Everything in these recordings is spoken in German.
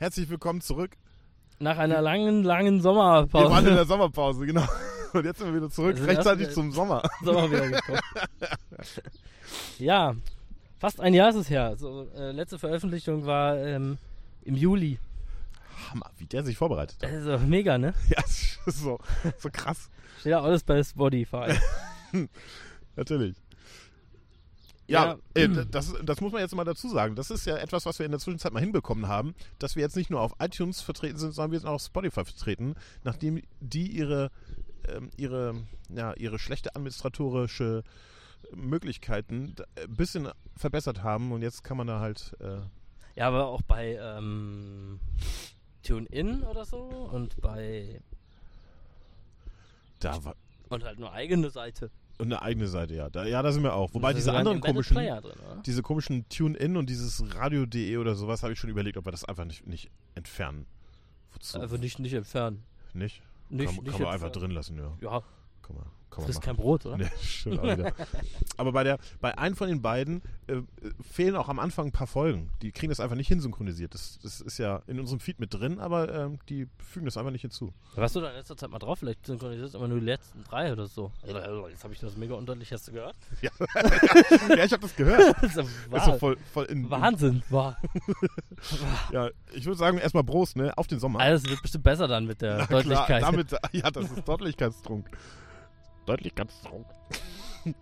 Herzlich willkommen zurück. Nach einer langen, langen Wir waren in Sommerpause der Sommerpause, genau. Und jetzt sind wir wieder zurück, sind rechtzeitig zum Sommer. Sommer wieder gekommen. ja, fast ein Jahr ist es her. So, äh, letzte Veröffentlichung war ähm, im Juli. Hammer, wie der sich vorbereitet hat. Also mega, ne? Ja, so, so krass. Steht ja alles bei Spotify. Natürlich. Ja, Ja. Äh, das, das muss man jetzt mal dazu sagen. Das ist ja etwas, was wir in der Zwischenzeit mal hinbekommen haben, dass wir jetzt nicht nur auf iTunes vertreten sind, sondern wir sind auch auf Spotify vertreten, nachdem die ihre, ähm, ihre, ja, ihre schlechte administratorische Möglichkeiten ein bisschen verbessert haben und jetzt kann man da halt äh, ja, aber auch bei ähm, TuneIn oder so und bei da war und halt nur eigene Seite. Und eine eigene Seite, ja. Da, ja, da sind wir auch. Wobei diese anderen komischen, drin, diese komischen Tune-In und dieses Radio.de oder sowas, habe ich schon überlegt, ob wir das einfach nicht, nicht entfernen. Wozu? Also nicht, nicht entfernen. nicht? Nicht, kann nicht kann man einfach drin lassen, ja. Ja, Kann man, kann frisst kein Brot, oder? Nee, stimmt auch wieder. Aber bei, der, bei einem von den beiden äh, fehlen auch am Anfang ein paar Folgen. Die kriegen das einfach nicht hinsynchronisiert. Das, das ist ja in unserem Feed mit drin, aber ähm, die fügen das einfach nicht hinzu. Warst du da in letzter Zeit mal drauf? Vielleicht synchronisiert immer nur die letzten drei oder so. Jetzt habe ich das mega undeutlich. Hast du gehört? ja, ich habe das gehört. Das ist ja ist doch voll, voll in, Wahnsinn. War. Ja, ich würde sagen, erstmal Prost, ne? Auf den Sommer. Alles wird bestimmt besser dann mit der Na Deutlichkeit. Klar, damit, ja, das ist Deutlichkeitstrunk. Deutlichkeitstrunk.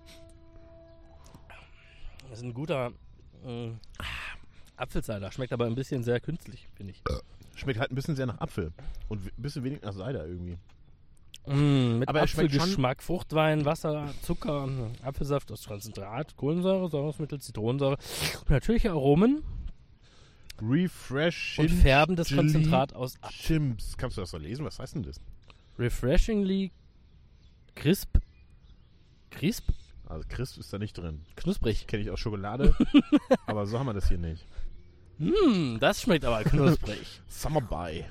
das ist ein guter äh, Apfelcider. Schmeckt aber ein bisschen sehr künstlich, finde ich. Schmeckt halt ein bisschen sehr nach Apfel. Und ein bisschen wenig nach Cider irgendwie. Mm, mit Aber er schmeckt Apfelgeschmack, Fruchtwein, Wasser, Zucker, Apfelsaft aus Konzentrat, Kohlensäure, Säurungsmittel, Zitronensäure, natürliche Aromen Refresh. und färbendes Konzentrat aus Apfel. Chimps. Kannst du das so lesen? Was heißt denn das? Refreshingly crisp. Crisp? Also Crisp ist da nicht drin. Knusprig. Kenne ich aus Schokolade. aber so haben wir das hier nicht. Mm, das schmeckt aber knusprig. Summer By.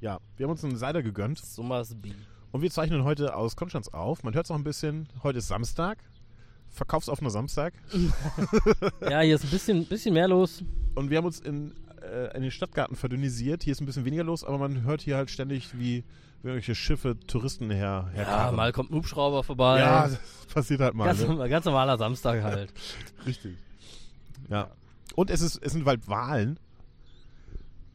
Ja, wir haben uns einen Cider gegönnt. Summers Bee. Und wir zeichnen heute aus Konstanz auf. Man hört es auch ein bisschen. Heute ist Samstag. Verkaufsoffener Samstag. Ja, hier ist ein bisschen, bisschen mehr los. Und wir haben uns in, äh, in den Stadtgarten verdünnisiert. Hier ist ein bisschen weniger los, aber man hört hier halt ständig, wie irgendwelche Schiffe Touristen her, Ja, herkarren. mal kommt ein Hubschrauber vorbei. Ja, das passiert halt mal. ganz, Ne? ganz normaler Samstag halt. Richtig. Ja. Und es, ist, es sind bald Wahlen.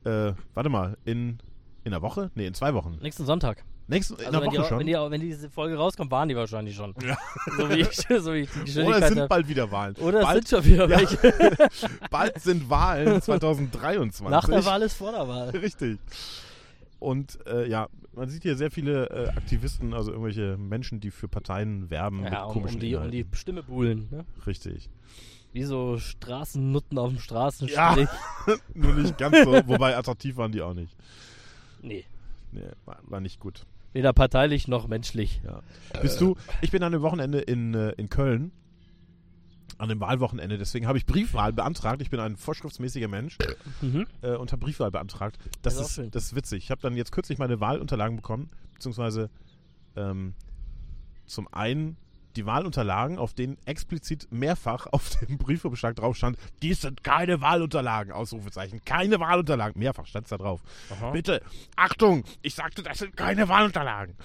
Äh, warte mal, in, in einer Woche? Nee, in zwei Wochen. Nächsten Sonntag. Nächsten, in Also einer wenn, die, Woche schon. wenn, die, wenn diese Folge rauskommt, waren die wahrscheinlich schon. Ja. So wie ich, so wie ich die Oder es sind hab. bald wieder Wahlen. Oder es bald, sind schon wieder Ja. welche. bald sind Wahlen 2023. Nach der Wahl ist vor der Wahl. Richtig. Und äh, ja, man sieht hier sehr viele äh, Aktivisten, also irgendwelche Menschen, die für Parteien werben Ja, um, um, die, um die Stimme buhlen. Ne? Richtig. Wie so Straßennutten auf dem Ja. Straßenstrich. Nur nicht ganz so, wobei attraktiv waren die auch nicht. Nee. Nee, war, war nicht gut. Weder parteilich noch menschlich. Ja. Bist du, ich bin an dem Wochenende in, äh, in Köln. An dem Wahlwochenende, deswegen habe ich Briefwahl beantragt. Ich bin ein vorschriftsmäßiger Mensch Mhm. äh, und habe Briefwahl beantragt. Das Das ist das ist witzig. Ich habe dann jetzt kürzlich meine Wahlunterlagen bekommen, beziehungsweise ähm, zum einen die Wahlunterlagen, auf denen explizit mehrfach auf dem Briefbeschlag drauf stand, dies sind keine Wahlunterlagen, Ausrufezeichen, keine Wahlunterlagen. Mehrfach stand es da drauf. Aha. Bitte, Achtung, ich sagte, das sind keine Wahlunterlagen.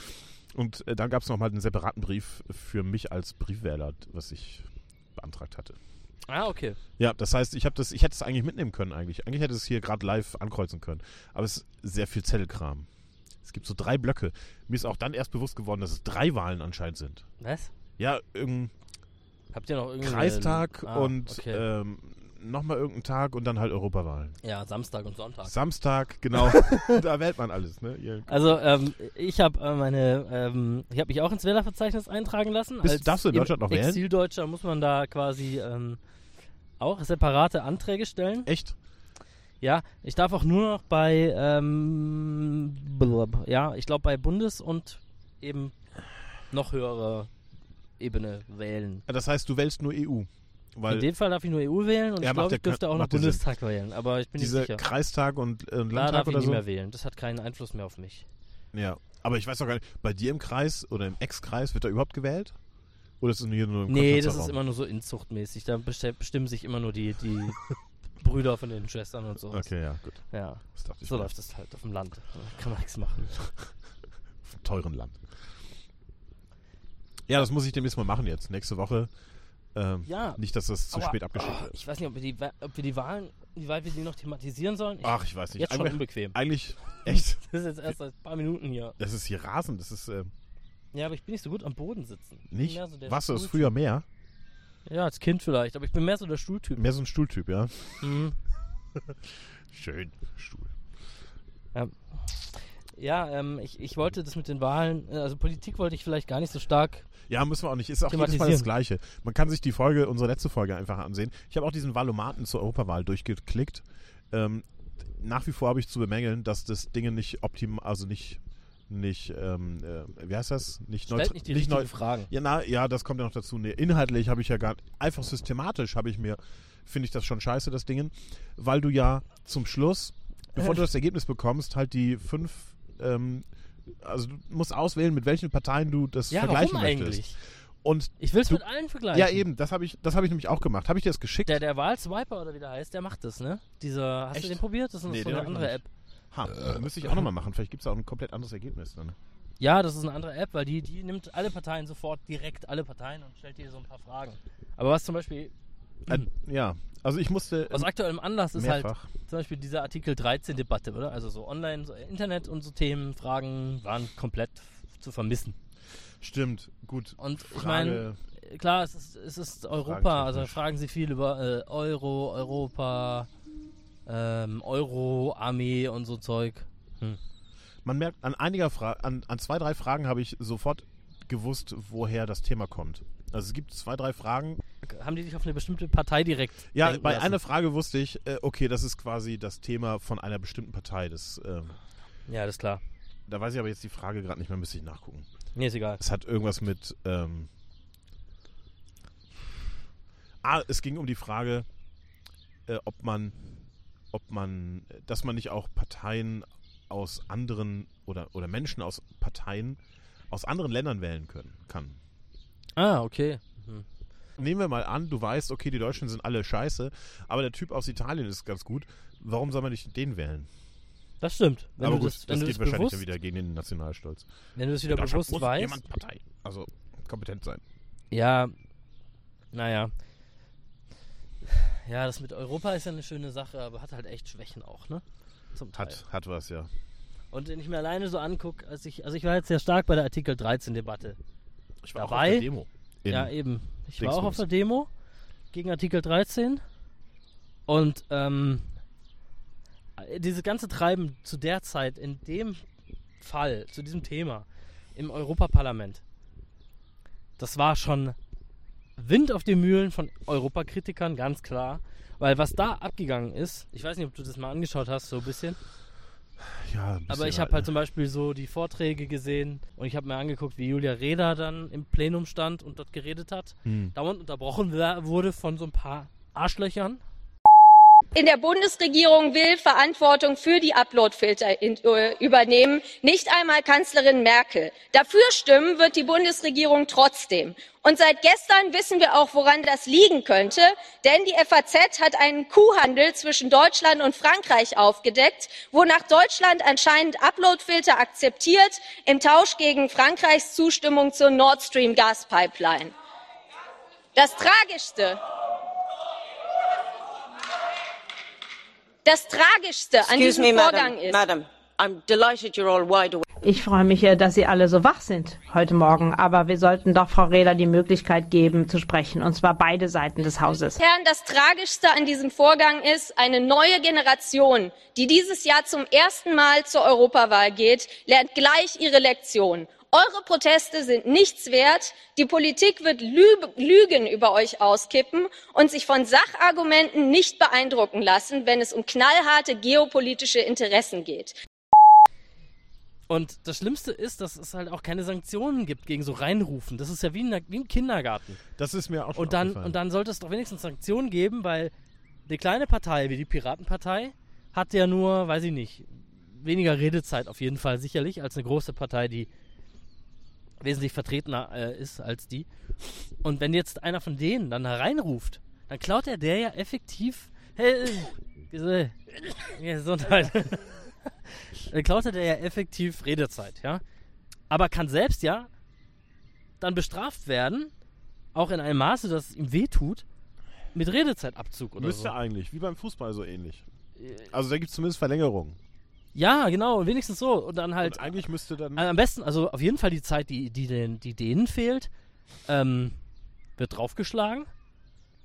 Und äh, dann gab es nochmal einen separaten Brief für mich als Briefwähler, was ich beantragt hatte. Ah, okay. Ja, das heißt, ich habe das, ich hätte es eigentlich mitnehmen können eigentlich. Eigentlich hätte es hier gerade live ankreuzen können. Aber es ist sehr viel Zettelkram. Es gibt so drei Blöcke. Mir ist auch dann erst bewusst geworden, dass es drei Wahlen anscheinend sind. Was? Ja, irgendein Habt ihr noch irgendwie. Kreistag Ah, und Okay. ähm, nochmal irgendein Tag und dann halt Europawahlen. ja, Samstag und Sonntag. Samstag, genau. da wählt man alles, ne? Ihr, Also, ähm, ich habe äh, meine, ähm, ich habe mich auch ins Wählerverzeichnis eintragen lassen. Bist- Als darfst du in Deutschland noch wählen? Exildeutscher muss man da quasi ähm, auch separate Anträge stellen. echt? Ja, ich darf auch nur noch bei, ähm, blub, ja, ich glaube bei Bundes- und eben noch höhere Ebene wählen. Das heißt, du wählst nur EU. In Weil dem Fall darf ich nur EU wählen und ich glaube, ich dürfte auch noch ja Sinn. Bundestag wählen, aber ich bin diese nicht sicher. Kreistag und äh, Da Landtag darf ich oder nicht so. mehr wählen. Das hat keinen Einfluss mehr auf mich. Ja. Aber ich weiß doch gar nicht, bei dir im Kreis oder im Ex-Kreis wird da überhaupt gewählt? Oder ist es hier nur im Nee, das ist immer nur so inzuchtmäßig. Da besti- bestimmen sich immer nur die, die Brüder von den Schwestern und so. Okay, ja, gut. Ja, Das ich so mir. läuft es halt auf dem Land. Da kann man nichts machen. Auf einem teuren Land. Ja, das muss ich demnächst mal machen jetzt. Nächste Woche. Ähm, Ja. Nicht, dass das zu Aber, spät abgeschickt oh, wird. Ich weiß nicht, ob wir, die, ob wir die Wahlen, wie weit wir die noch thematisieren sollen. Ich, Ach, ich weiß nicht. jetzt schon Eigentlich, unbequem. eigentlich echt. Das ist jetzt erst seit ein paar Minuten hier. Das ist hier rasend. Das ist ähm, Ja, aber ich bin nicht so gut am Boden sitzen. Nicht. so der das Stuhltyp. früher mehr? Ja, als Kind vielleicht, aber ich bin mehr so der Stuhltyp. Mehr so ein Stuhltyp, ja? Mhm. Schön. Stuhl. Ja, ähm, ich, ich wollte das mit den Wahlen, äh, also Politik wollte ich vielleicht gar nicht so stark. Ja, müssen wir auch nicht. Ist auch jedes Mal das. Gleiche. Man kann sich die Folge, unsere letzte Folge einfach ansehen. Ich habe auch diesen Valomaten zur Europawahl durchgeklickt. Ähm, nach wie vor habe ich zu bemängeln, dass das Ding nicht optimal, also nicht, nicht, ähm, äh, wie heißt das? Nicht, neutral- nicht die nicht neu- Fragen. Ja, na, ja, das kommt ja noch dazu. Nee, inhaltlich habe ich ja gar einfach systematisch habe ich mir, finde ich das schon scheiße, das Ding, weil du ja zum Schluss, bevor du das Ergebnis bekommst, halt die fünf, ähm, also du musst auswählen, mit welchen Parteien du das Ja, vergleichen warum möchtest. eigentlich? Und Ich will es mit allen vergleichen. ja, eben, das habe ich, das habe ich nämlich auch gemacht. Habe ich dir das geschickt? Der, der Wahlswiper oder wie der heißt, der macht das, ne? Dieser, hast Echt? du den probiert? Das ist Nee, so eine hab andere. App. Ha, äh, müsste ich auch nochmal machen. Vielleicht gibt es auch ein komplett anderes Ergebnis dann. Ja, das ist eine andere App, weil die, die nimmt alle Parteien sofort direkt alle Parteien und stellt dir so ein paar Fragen. Aber was zum Beispiel Äh, ja, also ich musste aus aktuellem Anlass ist halt mehrfach. zum Beispiel diese Artikel 13 Debatte, oder? Also so online, so Internet und so Themen, Fragen waren komplett zu vermissen. Stimmt, gut. Und ich Frage, meine, klar, es ist, es ist Europa, also fragen sie viel über äh, Euro, Europa, ähm, Euro, Armee und so Zeug. man merkt, an einiger Fra an, an zwei, drei Fragen habe ich sofort gewusst, woher das Thema kommt. Also es gibt zwei, drei Fragen. Haben die sich auf eine bestimmte Partei direkt Ja, bei lassen? einer Frage wusste ich, äh, okay, das ist quasi das Thema von einer bestimmten Partei. Das, ähm, Ja, das ist klar. da weiß ich aber jetzt die Frage gerade nicht mehr, müsste ich nachgucken. Nee, ist egal. Es hat irgendwas mit. Ähm ah, es ging um die Frage, äh, ob man, ob man, dass man nicht auch Parteien aus anderen oder, oder Menschen aus Parteien aus anderen Ländern wählen können kann. Ah, okay. Mhm. Nehmen wir mal an, du weißt, okay, die Deutschen sind alle scheiße, aber der Typ aus Italien ist ganz gut. Warum soll man nicht den wählen? Das stimmt. Wenn aber du gut, das, das, geht wahrscheinlich bewusst, wieder gegen den Nationalstolz. wenn du das wieder bewusst muss weißt, jemand Partei, also kompetent sein. ja, naja. Ja, das mit Europa ist ja eine schöne Sache, aber hat halt echt Schwächen auch, ne? Zum Teil. Hat, hat was, ja. Und wenn ich mir alleine so angucke, als ich, also ich war jetzt sehr stark bei der Artikel 13 Debatte. Ich war auch Dabei- auf der Demo. Ja, eben. Ich war auch auf der Demo gegen Artikel 13. Und ähm, dieses ganze Treiben zu der Zeit, in dem Fall, zu diesem Thema im Europaparlament, das war schon Wind auf die Mühlen von Europakritikern, ganz klar. Weil was da abgegangen ist, ich weiß nicht, ob du das mal angeschaut hast, so ein bisschen. Ja, Aber ich habe halt zum Beispiel so die Vorträge gesehen und ich habe mir angeguckt, wie Julia Reda dann im Plenum stand und dort geredet hat. Hm. Dauernd unterbrochen wurde von so ein paar Arschlöchern. In der Bundesregierung will Verantwortung für die Uploadfilter äh, übernehmen, nicht einmal Kanzlerin Merkel. Dafür stimmen wird die Bundesregierung trotzdem. Und seit gestern wissen wir auch, woran das liegen könnte, denn die FAZ hat einen Kuhhandel zwischen Deutschland und Frankreich aufgedeckt, wonach Deutschland anscheinend Uploadfilter akzeptiert im Tausch gegen Frankreichs Zustimmung zur Nord Stream Gaspipeline. Das Tragischste, Das Tragischste an Excuse diesem me, Vorgang madam. ist, Madam, I'm delighted you're all wide awake. Ich freue mich, dass Sie alle so wach sind heute Morgen. Aber wir sollten doch Frau Rehler die Möglichkeit geben, zu sprechen. Und zwar beide Seiten des Hauses. Herren, das Tragischste an diesem Vorgang ist, eine neue Generation, die dieses Jahr zum ersten Mal zur Europawahl geht, lernt gleich ihre Lektion. Eure Proteste sind nichts wert. Die Politik wird Lü- Lügen über euch auskippen und sich von Sachargumenten nicht beeindrucken lassen, wenn es um knallharte geopolitische Interessen geht. Und das Schlimmste ist, dass es halt auch keine Sanktionen gibt gegen so Reinrufen. Das ist ja wie, in der, wie im Kindergarten. Das ist mir auch schon Und dann, aufgefallen. und dann sollte es doch wenigstens Sanktionen geben, weil eine kleine Partei wie die Piratenpartei hat ja nur, weiß ich nicht, weniger Redezeit auf jeden Fall sicherlich als eine große Partei, die wesentlich vertretener äh, ist als die. Und wenn jetzt einer von denen dann da reinruft, dann klaut er der ja effektiv Hey, Ges- Gesundheit. Dann klaut er ja effektiv Redezeit, ja. Aber kann selbst ja dann bestraft werden, auch in einem Maße, dass es ihm wehtut, mit Redezeitabzug oder Müsste so. eigentlich, wie beim Fußball so ähnlich. Also da gibt es zumindest Verlängerungen. Ja, genau, wenigstens so. Und dann halt Und eigentlich müsste dann. Am besten, also auf jeden Fall die Zeit, die, die, den, die denen fehlt, ähm, wird draufgeschlagen.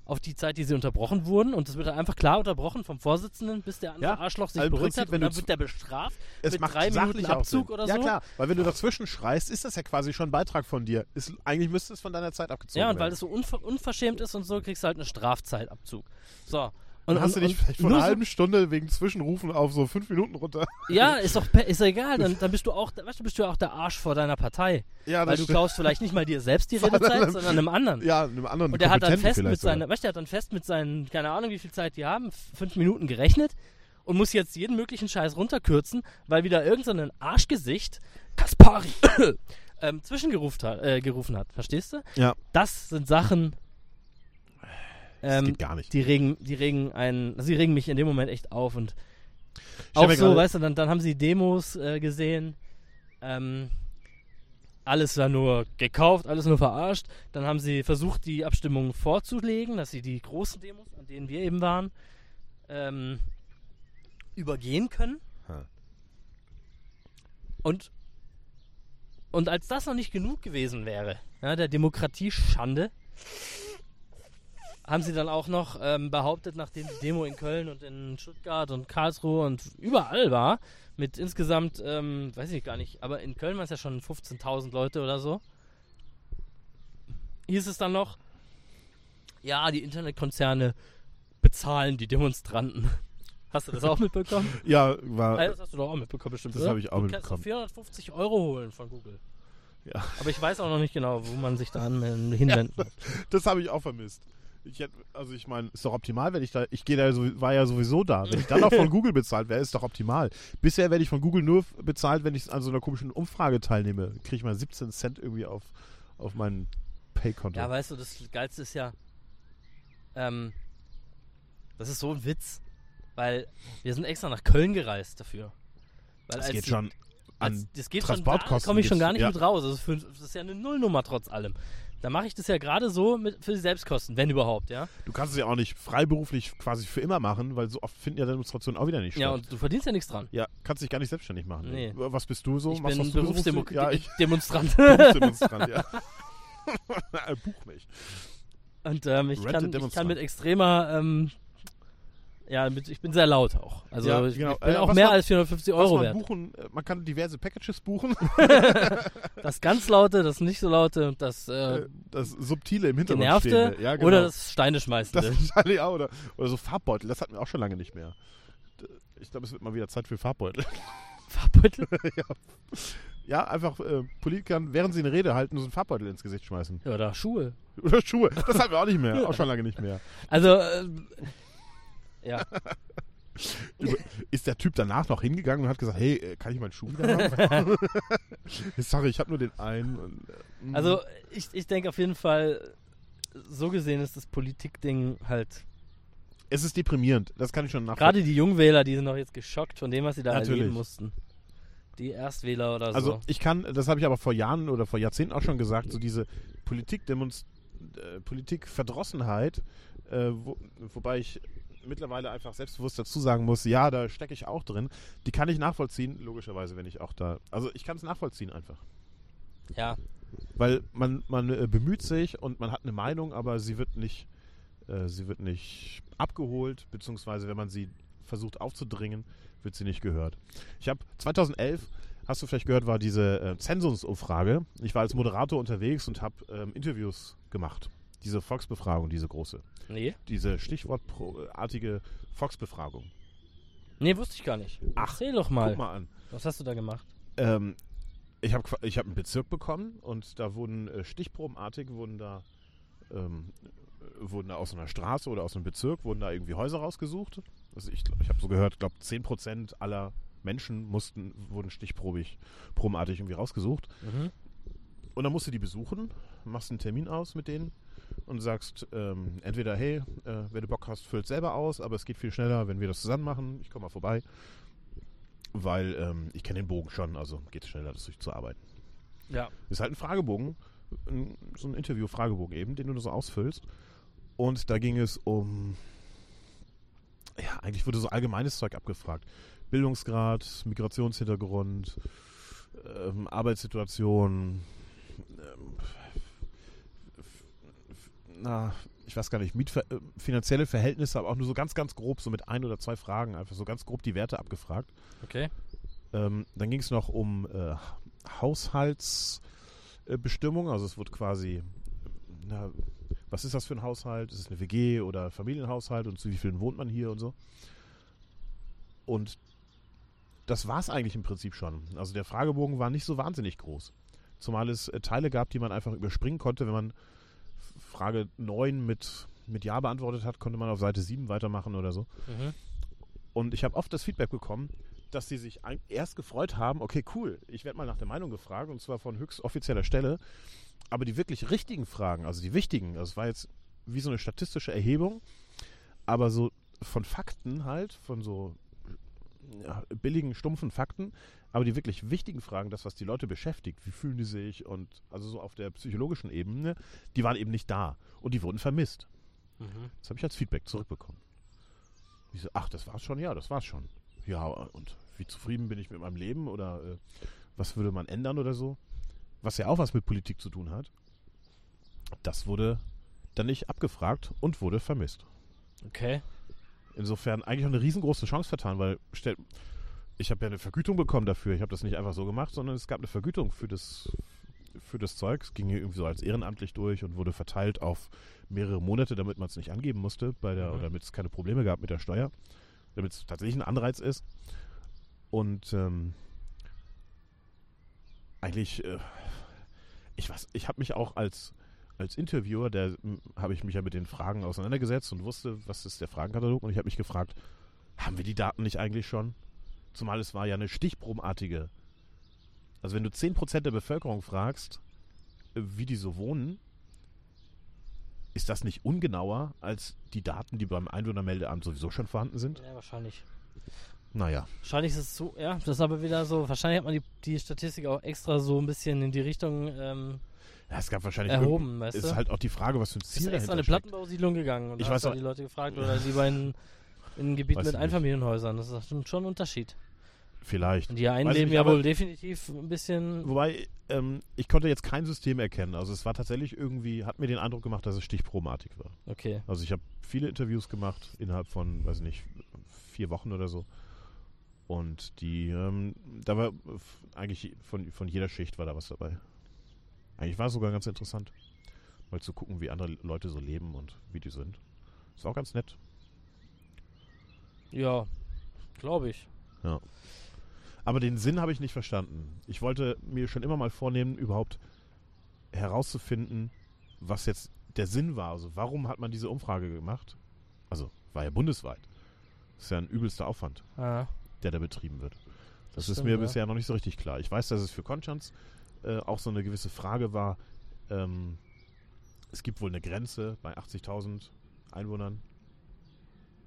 Auf die Zeit, die sie unterbrochen wurden. Und das wird dann einfach klar unterbrochen vom Vorsitzenden, bis der andere Ja, Arschloch sich also im beruhigt Prinzip, hat. Und dann wird der bestraft es mit macht drei Minuten Abzug oder ja, so. klar, weil wenn du dazwischen schreist, ist das ja quasi schon ein Beitrag von dir. Ist, eigentlich müsste es von deiner Zeit abgezogen Ja, und weil werden. das so unver unverschämt ist und so, kriegst du halt eine Strafzeitabzug. So. Und, Dann hast und, du dich vielleicht von einer halben Stunde wegen Zwischenrufen auf so fünf Minuten runter. Ja, ist doch ist doch egal. Dann, dann bist du auch, weißt du, bist du auch der Arsch vor deiner Partei. Ja, weil das du stimmt. klaust vielleicht nicht mal dir selbst die Redezeit, sondern einem anderen. Ja, einem anderen Und der hat dann fest mit seinen, weißt du, der hat dann fest mit seinen, keine Ahnung, wie viel Zeit die haben, fünf Minuten gerechnet und muss jetzt jeden möglichen Scheiß runterkürzen, weil wieder irgendein so ein Arschgesicht Kaspari ähm, zwischengerufen hat, äh, gerufen hat. Verstehst du? Ja. Das sind Sachen, ähm, geht gar nicht. die regen, die regen einen, sie regen mich in dem Moment echt auf und stell auch so, weißt du, dann, dann haben sie Demos äh, gesehen. Ähm, alles war nur gekauft, alles nur verarscht. Dann haben sie versucht, die Abstimmung vorzulegen, dass sie die großen Demos, an denen wir eben waren, ähm, übergehen können. Ha. Und, und als das noch nicht genug gewesen wäre, ja, der Demokratie-Schande, haben sie dann auch noch ähm, behauptet, nachdem die Demo in Köln und in Stuttgart und Karlsruhe und überall war, mit insgesamt, ähm, weiß ich gar nicht, aber in Köln waren es ja schon 15.000 Leute oder so, hieß es dann noch, ja, die Internetkonzerne bezahlen die Demonstranten. Hast du das auch mitbekommen? Ja, war. Ah, das hast du doch auch mitbekommen, bestimmt. Das habe ich auch du mitbekommen. 450 Euro holen von Google. Ja. Aber ich weiß auch noch nicht genau, wo man sich da anmelden, hinwenden muss. Das habe ich auch vermisst. Ich hätte, also ich meine, ist doch optimal, wenn ich da, ich gehe da, so, war ja sowieso da. Wenn ich dann noch von Google bezahlt wäre, ist doch optimal. Bisher werde ich von Google nur bezahlt, wenn ich an so einer komischen Umfrage teilnehme. Kriege ich mal 17 Cent irgendwie auf, auf mein Pay-Konto. Ja, weißt du, das Geilste ist ja, ähm, das ist so ein Witz, weil wir sind extra nach Köln gereist dafür. Weil das als geht die- schon als, an das geht schon, da Transportkosten. komme ich schon gar nicht ja. mit raus. Das ist, für, das ist ja eine Nullnummer trotz allem. Da mache ich das ja gerade so mit, für die Selbstkosten, wenn überhaupt, ja. Du kannst es ja auch nicht freiberuflich quasi für immer machen, weil so oft finden ja Demonstrationen auch wieder nicht Ja, statt. und du verdienst ja nichts dran. ja, kannst dich gar nicht selbstständig machen. Nee. Was bist du so? ich Machst bin was du Berufsdemo beruflich- Ja, ich Demonstrant. Berufsdemonstrant, ja. Buch mich. Und ähm, ich, kann, ich kann mit extremer, ähm, ja, ich bin sehr laut auch. Also Ja, ich, genau. bin Äh, auch mehr man- als 450 Was Euro man wert. buchen, äh, man kann diverse Packages buchen. Das ganz laute, das nicht so laute das äh, Äh, das Subtile im Hintergrund genervte stehende. Ja, genau. oder das Steine schmeißende. das auch. Oder, oder so Farbbeutel, das hatten wir auch schon lange nicht mehr. Ich glaube, es wird mal wieder Zeit für Farbbeutel. Farbbeutel? Ja, einfach äh, Politikern, während sie eine Rede halten, so einen Farbbeutel ins Gesicht schmeißen. Ja, Oder Schuhe. Oder Schuhe. Das hatten wir auch nicht mehr. Auch schon lange nicht mehr. Also, äh, ja. Ist der Typ danach noch hingegangen und hat gesagt, hey, äh, kann ich meinen Schuh wieder haben? Sorry, ich habe nur den einen. Äh, mm. Also, ich, ich denke auf jeden Fall, so gesehen ist das Politikding halt. es ist deprimierend. Das kann ich schon nachvollziehen. Gerade die Jungwähler, die sind doch jetzt geschockt von dem, was sie da Natürlich. erleben mussten. Die Erstwähler oder Also so. ich kann, das habe ich aber vor Jahren oder vor Jahrzehnten auch schon gesagt, so diese Politikdemonst äh, Politikverdrossenheit, äh, wo, wobei ich mittlerweile einfach selbstbewusst dazu sagen muss, ja, da stecke ich auch drin, die kann ich nachvollziehen, logischerweise, wenn ich auch da, also ich kann es nachvollziehen einfach. Ja, Weil man, man äh, bemüht sich und man hat eine Meinung, aber sie wird nicht, äh, sie wird nicht abgeholt, beziehungsweise wenn man sie versucht aufzudringen, wird sie nicht gehört. Ich habe 2011, hast du vielleicht gehört, war diese äh, Zensusumfrage. Ich war als Moderator unterwegs und habe ähm, Interviews gemacht. Diese Volksbefragung, diese große, nee. diese stichwortartige Volksbefragung. Nee, wusste ich gar nicht. Ach, Erzähl doch mal. Guck mal an. Was hast du da gemacht? Ähm, ich habe ich hab einen Bezirk bekommen und da wurden äh, stichprobenartig wurden da ähm, äh, wurden da aus einer Straße oder aus einem Bezirk wurden da irgendwie Häuser rausgesucht. Also ich, ich habe so gehört, glaube 10% aller Menschen mussten wurden stichprobig probenartig irgendwie rausgesucht. Mhm. Und dann musst du die besuchen, machst einen Termin aus mit denen und sagst ähm, entweder, hey, äh, wenn du Bock hast, füll selber aus, aber es geht viel schneller, wenn wir das zusammen machen. Ich komme mal vorbei. Weil ähm, ich kenne den Bogen schon, also geht es schneller, das durchzuarbeiten. Ja. Ist halt ein Fragebogen, ein, so ein Interview-Fragebogen eben, den du so ausfüllst. Und da ging es um, ja, eigentlich wurde so allgemeines Zeug abgefragt. Bildungsgrad, Migrationshintergrund, ähm, Arbeitssituation, ähm, na, ich weiß gar nicht, Mietver äh, finanzielle Verhältnisse, aber auch nur so ganz, ganz grob, so mit ein oder zwei Fragen, einfach so ganz grob die Werte abgefragt. Okay. Ähm, dann ging es noch um äh, Haushaltsbestimmung, also es wird quasi, na, was ist das für ein Haushalt? Ist es eine WG oder Familienhaushalt und zu wie vielen wohnt man hier und so? Und das war es eigentlich im Prinzip schon. Also der Fragebogen war nicht so wahnsinnig groß. Zumal es äh, Teile gab, die man einfach überspringen konnte. Wenn man Frage 9 mit, mit Ja beantwortet hat, konnte man auf Seite 7 weitermachen oder so. Mhm. Und ich habe oft das Feedback bekommen, dass sie sich ein, erst gefreut haben, okay, cool, ich werde mal nach der Meinung gefragt, und zwar von höchst offizieller Stelle. Aber die wirklich richtigen Fragen, also die wichtigen, das war jetzt wie so eine statistische Erhebung, aber so von Fakten halt, von so ja, billigen, stumpfen Fakten, aber die wirklich wichtigen Fragen, das, was die Leute beschäftigt, wie fühlen die sich und also so auf der psychologischen Ebene, die waren eben nicht da und die wurden vermisst. Mhm. Das habe ich als Feedback zurückbekommen. Ich so, ach, das war's schon? Ja, das war's schon. Ja, und wie zufrieden bin ich mit meinem Leben oder äh, was würde man ändern oder so? Was ja auch was mit Politik zu tun hat. Das wurde dann nicht abgefragt und wurde vermisst. Okay. Insofern eigentlich auch eine riesengroße Chance vertan, weil stell, ich habe ja eine Vergütung bekommen dafür. Ich habe das nicht einfach so gemacht, sondern es gab eine Vergütung für das, für das Zeug. Es ging hier irgendwie so als ehrenamtlich durch und wurde verteilt auf mehrere Monate, damit man es nicht angeben musste, bei der, Mhm. oder damit es keine Probleme gab mit der Steuer, damit es tatsächlich ein Anreiz ist. Und ähm, eigentlich, äh, ich weiß, ich habe mich auch als als Interviewer, der m, habe ich mich ja mit den Fragen auseinandergesetzt und wusste, was ist der Fragenkatalog und ich habe mich gefragt, haben wir die Daten nicht eigentlich schon? Zumal es war ja eine stichprobenartige. Also wenn du 10% der Bevölkerung fragst, äh, wie die so wohnen, ist das nicht ungenauer als die Daten, die beim Einwohnermeldeamt sowieso schon vorhanden sind? Ja, wahrscheinlich. Naja, Wahrscheinlich ist es so, ja, das ist aber wieder so, wahrscheinlich hat man die, die Statistik auch extra so ein bisschen in die Richtung ähm, ja, es gab wahrscheinlich erhoben, weißt Ist du? halt auch die Frage, was für ein ist Ziel extra dahinter eine steckt. Plattenbausiedlung gegangen und Ich hast weiß auch- die Leute gefragt oder lieber in, in ein Gebiet Weiß mit nicht. Einfamilienhäusern. Das ist schon ein Unterschied. Vielleicht. Und die einen Weiß leben nicht, ja wohl definitiv ein bisschen. Wobei, ähm, ich konnte jetzt kein System erkennen. Also es war tatsächlich irgendwie, hat mir den Eindruck gemacht, dass es stichprobenartig war. Okay. Also ich habe viele Interviews gemacht innerhalb von, weiß nicht, vier Wochen oder so. Und die, ähm, da war eigentlich von, von jeder Schicht war da was dabei. Eigentlich war es sogar ganz interessant, mal zu gucken, wie andere Leute so leben und wie die sind. Ist auch ganz nett. Ja, glaube ich. Aber den Sinn habe ich nicht verstanden. Ich wollte mir schon immer mal vornehmen, überhaupt herauszufinden, was jetzt der Sinn war. Also warum hat man diese Umfrage gemacht? Also war ja bundesweit. Das ist ja ein übelster Aufwand, Ah, der da betrieben wird. Das, Das ist stimmt, mir ja. bisher noch nicht so richtig klar. Ich weiß, dass es für Konstanz äh, auch so eine gewisse Frage war. Ähm, es gibt wohl eine Grenze bei 80.000 Einwohnern,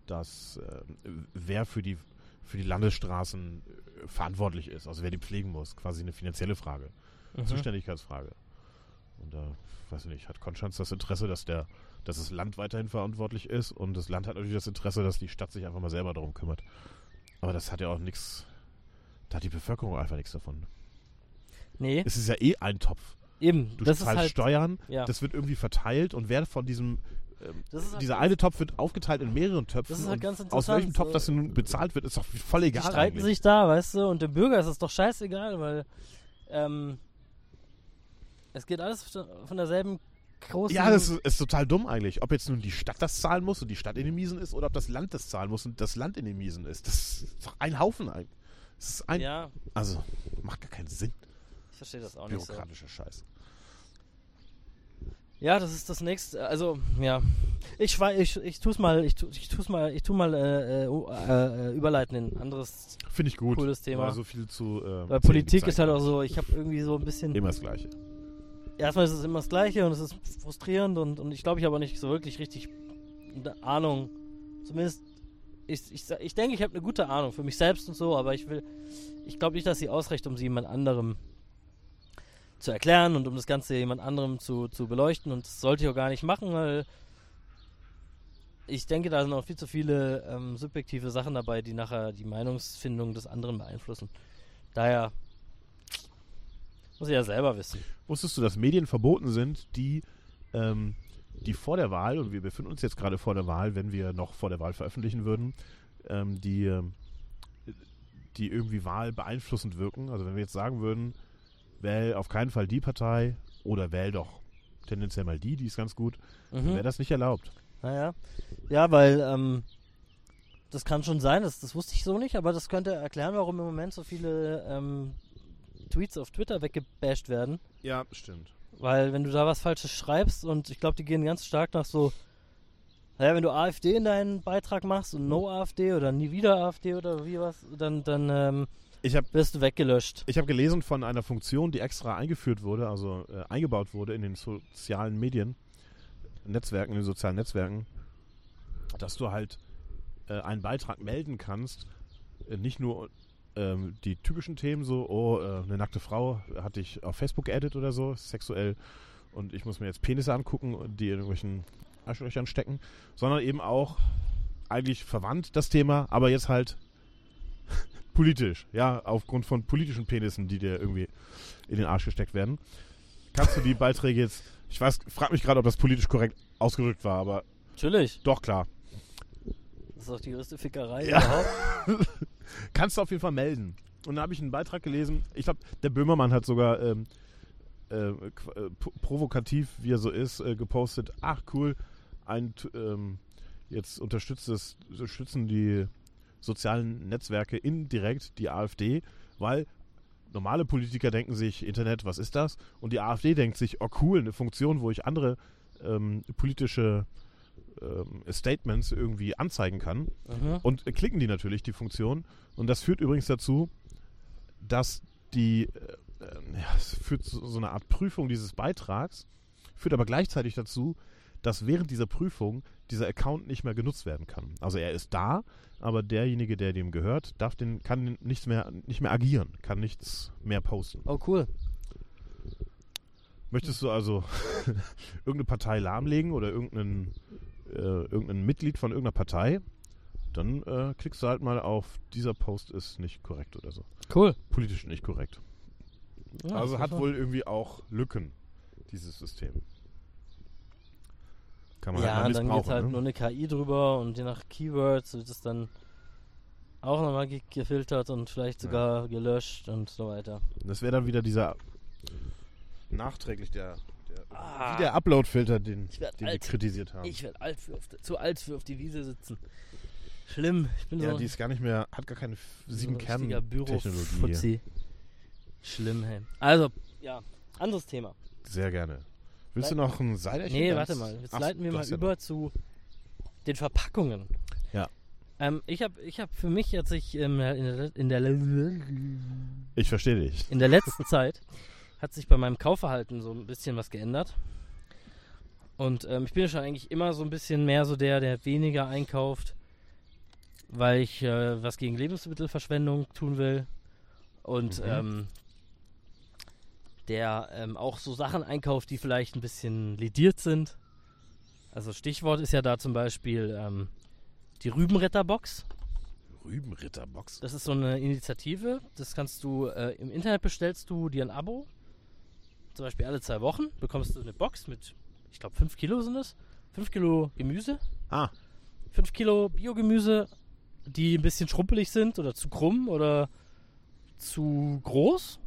dass äh, wer für die für die Landesstraßen äh, verantwortlich ist, also wer die pflegen muss, quasi eine finanzielle Frage, mhm. Zuständigkeitsfrage. Und da, weiß ich nicht, hat Konstanz das Interesse, dass der, dass das Land weiterhin verantwortlich ist und das Land hat natürlich das Interesse, dass die Stadt sich einfach mal selber darum kümmert. Aber das hat ja auch nichts, da hat die Bevölkerung einfach nichts davon. Nee, Es ist ja eh ein Topf. eben. Du das ist zahlst halt. Steuern, Ja. das wird irgendwie verteilt und wer von diesem ähm, Das ist halt dieser eine Topf wird aufgeteilt in mehreren Töpfen. Das ist halt ganz Aus welchem interessant, Topf so- das nun bezahlt wird, ist doch voll Die egal. streiten eigentlich. sich da, weißt du, und dem Bürger ist es doch scheißegal, weil ähm, es geht alles von derselben großen. Ja, das ist, ist total dumm eigentlich. Ob jetzt nun die Stadt das zahlen muss und die Stadt in den Miesen ist oder ob das Land das zahlen muss und das Land in den Miesen ist. Das ist doch ein Haufen eigentlich. Das ist ein. ja, Also, macht gar keinen Sinn. ich verstehe das auch nicht so. Bürokratischer Scheiß. Ja, das ist das nächste. Also, ja. Ich ich, ich tu's mal, ich, tu, ich tu's mal, ich tu mal äh, äh, uh, äh, überleiten in ein anderes. Finde ich gut. Cooles Thema. War so viel zu. Äh, Weil Politik ist halt auch so, ich habe irgendwie so ein bisschen. Immer das Gleiche. erstmal ist es immer das Gleiche und es ist frustrierend und, und ich glaube, ich habe auch nicht so wirklich richtig eine Ahnung. Zumindest, ich, ich, ich denke, ich habe eine gute Ahnung für mich selbst und so, aber ich will, ich glaube nicht, dass sie ausreicht, um sie jemand anderem zu erklären und um das Ganze jemand anderem zu, zu beleuchten und das sollte ich auch gar nicht machen, weil ich denke, da sind auch viel zu viele ähm, subjektive Sachen dabei, die nachher die Meinungsfindung des anderen beeinflussen. Daher muss ich ja selber wissen. Wusstest du, dass Medien verboten sind, die, ähm, die vor der Wahl, und wir befinden uns jetzt gerade vor der Wahl, wenn wir noch vor der Wahl veröffentlichen würden, ähm, die, ähm, die irgendwie Wahl beeinflussend wirken. Also wenn wir jetzt sagen würden, wähl auf keinen Fall die Partei oder wähl doch tendenziell mal die, die ist ganz gut, dann Mhm. wäre das nicht erlaubt. Naja. Ja, weil ähm, das kann schon sein, das, das wusste ich so nicht, aber das könnte erklären, warum im Moment so viele ähm, Tweets auf Twitter weggebasht werden. Ja, stimmt. Weil wenn du da was Falsches schreibst und ich glaube, die gehen ganz stark nach so, naja, wenn du AfD in deinen Beitrag machst und No AfD oder nie wieder AfD oder wie was, dann, dann ähm, Ich habe wirst du weggelöscht. ich hab gelesen von einer Funktion, die extra eingeführt wurde, also äh, eingebaut wurde in den sozialen Medien, Netzwerken, in den sozialen Netzwerken, dass du halt äh, einen Beitrag melden kannst, äh, nicht nur ähm, die typischen Themen, so, oh, äh, eine nackte Frau hat dich auf Facebook geaddet oder so, sexuell, und ich muss mir jetzt Penisse angucken, die in irgendwelchen Arschlöchern stecken, sondern eben auch eigentlich verwandt das Thema, aber jetzt halt politisch, ja, aufgrund von politischen Penissen, die dir irgendwie in den Arsch gesteckt werden. Kannst du die Beiträge jetzt, ich weiß, frag mich gerade, ob das politisch korrekt ausgedrückt war, aber Natürlich. doch klar. Das ist doch die größte Fickerei Ja. überhaupt. Kannst du auf jeden Fall melden. Und dann habe ich einen Beitrag gelesen, ich glaube, der Böhmermann hat sogar ähm, äh, äh, provokativ, wie er so ist, äh, gepostet, ach cool, ein, ähm, jetzt unterstützt es, unterstützen die sozialen Netzwerke indirekt die AfD, weil normale Politiker denken sich, Internet, was ist das? Und die AfD denkt sich, oh cool, eine Funktion, wo ich andere ähm, politische ähm, Statements irgendwie anzeigen kann. Mhm. Und klicken die natürlich, die Funktion. Und das führt übrigens dazu, dass die, äh, ja, es führt zu so eine Art Prüfung dieses Beitrags, führt aber gleichzeitig dazu, dass während dieser Prüfung dieser Account nicht mehr genutzt werden kann. Also er ist da, aber derjenige, der dem gehört, darf den, kann nichts mehr, nicht mehr agieren, kann nichts mehr posten. Oh, cool. Möchtest du also irgendeine Partei lahmlegen oder irgendeinen, äh, irgendein Mitglied von irgendeiner Partei, dann äh, klickst du halt mal auf, dieser Post ist nicht korrekt oder so. Cool. Politisch nicht korrekt. Ja, also hat wohl irgendwie auch Lücken, dieses System. Kann man Ja, halt dann geht halt ne? nur eine KI drüber und je nach Keywords wird es dann auch nochmal ge gefiltert und vielleicht sogar gelöscht und so weiter. Das wäre dann wieder dieser nachträglich der, der Ah. wie der Upload-Filter, den, den wir kritisiert haben. Ich werde alt für auf zu alt für auf die Wiese sitzen. Schlimm. Ich bin ja, so die ist gar nicht mehr, hat gar keine so sieben richtiger Kern-Technologie. Bürofuzzi. Schlimm, hey. Also, ja, anderes Thema. Sehr gerne. Willst du noch ein Seiderchen? Nee, warte mal. Jetzt Ach, leiten wir mal hast ja über zu den Verpackungen. Ja. Ähm, ich habe ich hab für mich, als ich ähm, in, der, in, der. Ich verstehe dich. in der letzten Zeit hat sich bei meinem Kaufverhalten so ein bisschen was geändert. Und ähm, ich bin ja schon eigentlich immer so ein bisschen mehr so der, der weniger einkauft, weil ich äh, was gegen Lebensmittelverschwendung tun will. Und Mhm. ähm, der ähm, auch so Sachen einkauft, die vielleicht ein bisschen lediert sind. Also Stichwort ist ja da zum Beispiel ähm, die Rübenretterbox. Rübenritterbox. Das ist so eine Initiative. Das kannst du äh, im Internet bestellst du dir ein Abo. Zum Beispiel alle zwei Wochen bekommst du eine Box mit, ich glaube, 5 Kilo sind es. 5 Kilo Gemüse. Ah, 5 Kilo Biogemüse, die ein bisschen schrumpelig sind oder zu krumm oder zu groß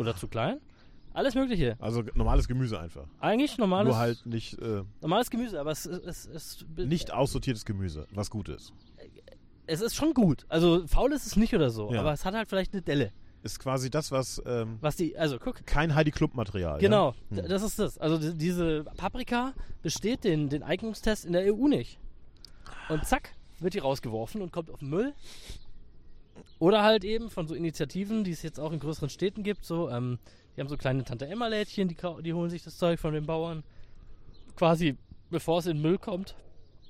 oder zu klein. Alles Mögliche. also normales Gemüse einfach. Eigentlich normales, Nur halt nicht, äh, normales Gemüse, aber es, es, nicht aussortiertes Gemüse, was gut ist. es ist schon gut. Also faul ist es nicht oder so, Ja. aber es hat halt vielleicht eine Delle. Ist quasi das, was ähm, Was die, also guck, kein Heidi Klump Material. Genau, Ja? Hm. das ist das. Also di- diese Paprika besteht den, den Eignungstest in der EU nicht. Und zack, wird die rausgeworfen und kommt auf den Müll. Oder halt eben von so Initiativen, die es jetzt auch in größeren Städten gibt, so, ähm, die haben so kleine Tante-Emma-Lädchen, die, die holen sich das Zeug von den Bauern quasi bevor es in den Müll kommt.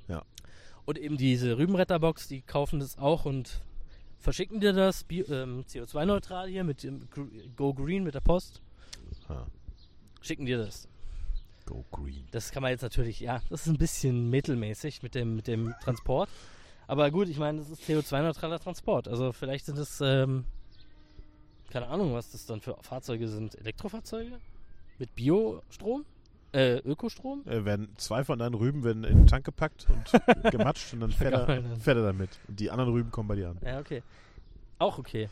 Ja. Und eben diese Rübenretterbox, die kaufen das auch und verschicken dir das ähm, CO2-neutral hier mit dem Go Green mit der Post. Ha. Schicken dir das. Go Green. Das kann man jetzt natürlich, ja, das ist ein bisschen mittelmäßig mit dem, mit dem Transport. Aber gut, ich meine, das ist CO2-neutraler Transport. Also vielleicht sind es, ähm, keine Ahnung, was das dann für Fahrzeuge sind. Elektrofahrzeuge? Mit Biostrom? Äh, Ökostrom? Äh, werden zwei von deinen Rüben werden in den Tank gepackt und gematscht und dann fährt er, fährt er damit. Und die anderen Rüben kommen bei dir an. Ja, okay. Auch okay.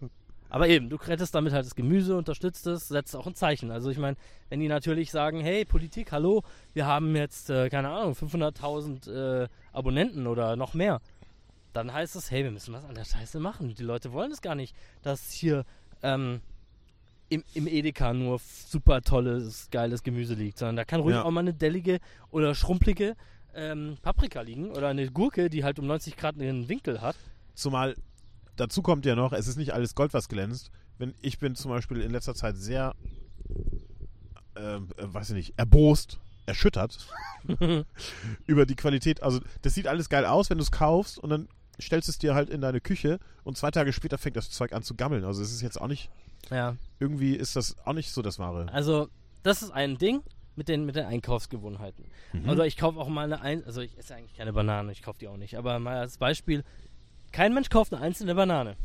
Aber eben, du rettest damit halt das Gemüse, unterstützt es, setzt auch ein Zeichen. Also ich meine, wenn die natürlich sagen, hey Politik, hallo, wir haben jetzt, äh, keine Ahnung, 500.000 äh, Abonnenten oder noch mehr, dann heißt es, hey, wir müssen was an der Scheiße machen. Die Leute wollen es gar nicht, dass hier ähm, im, im Edeka nur super tolles, geiles Gemüse liegt, sondern da kann ruhig Ja. auch mal eine dellige oder schrumpelige ähm, Paprika liegen oder eine Gurke, die halt um 90 Grad einen Winkel hat. Zumal dazu kommt ja noch, es ist nicht alles Gold, was glänzt. Wenn ich bin zum Beispiel in letzter Zeit sehr, ähm, äh, weiß ich nicht, erbost, erschüttert über die Qualität. Also das sieht alles geil aus, wenn du es kaufst und dann stellst es dir halt in deine Küche und zwei Tage später fängt das Zeug an zu gammeln. Also es ist jetzt auch nicht, Ja. irgendwie ist das auch nicht so das Wahre. Also, das ist ein Ding mit den, mit den Einkaufsgewohnheiten. Mhm. Also, ich kaufe auch mal eine, ein also ich esse eigentlich keine Banane, ich kaufe die auch nicht. Aber mal als Beispiel, kein Mensch kauft eine einzelne Banane.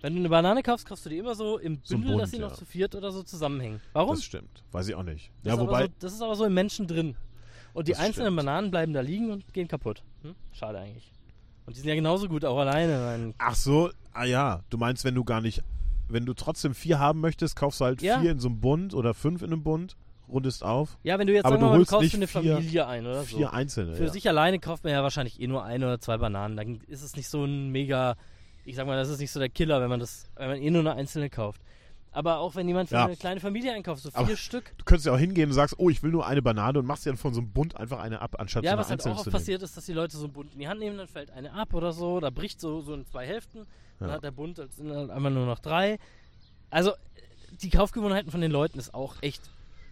Wenn du eine Banane kaufst, kaufst du die immer so im So Bündel, dass Bund, sie noch ja. zu viert oder so zusammenhängen. Warum? Das stimmt. Weiß ich auch nicht. Das Ja, ist aber wobei, so, das ist aber so im Menschen drin. Und die einzelnen stimmt. Bananen bleiben da liegen und gehen kaputt. Hm? Schade eigentlich. Und die sind ja genauso gut auch alleine. Mein, ach so, ah ja, du meinst, wenn du gar nicht, wenn du trotzdem vier haben möchtest, kaufst du halt Ja. vier in so einem Bund oder fünf in einem Bund, rundest auf. ja, wenn du jetzt Aber sagen du mal, du holst kaufst nicht für eine vier- Familie ein oder so. Vier einzelne. Für ja. sich alleine kauft man ja wahrscheinlich eh nur ein oder zwei Bananen. Dann ist es nicht so ein mega, ich sag mal, das ist nicht so der Killer, wenn man das, wenn man eh nur eine einzelne kauft. Aber auch wenn jemand für Ja. eine kleine Familie einkauft, so vier Aber- Stück. Du könntest ja auch hingehen und sagst, oh, ich will nur eine Banane und machst dir dann von so einem Bund einfach eine ab, anstatt Ja, so eine was halt auch oft passiert ist, dass die Leute so einen Bund in die Hand nehmen, dann fällt eine ab oder so, da bricht so, so in zwei Hälften, dann Ja. hat der Bund halt, sind halt einmal nur noch drei. Also, die Kaufgewohnheiten von den Leuten ist auch echt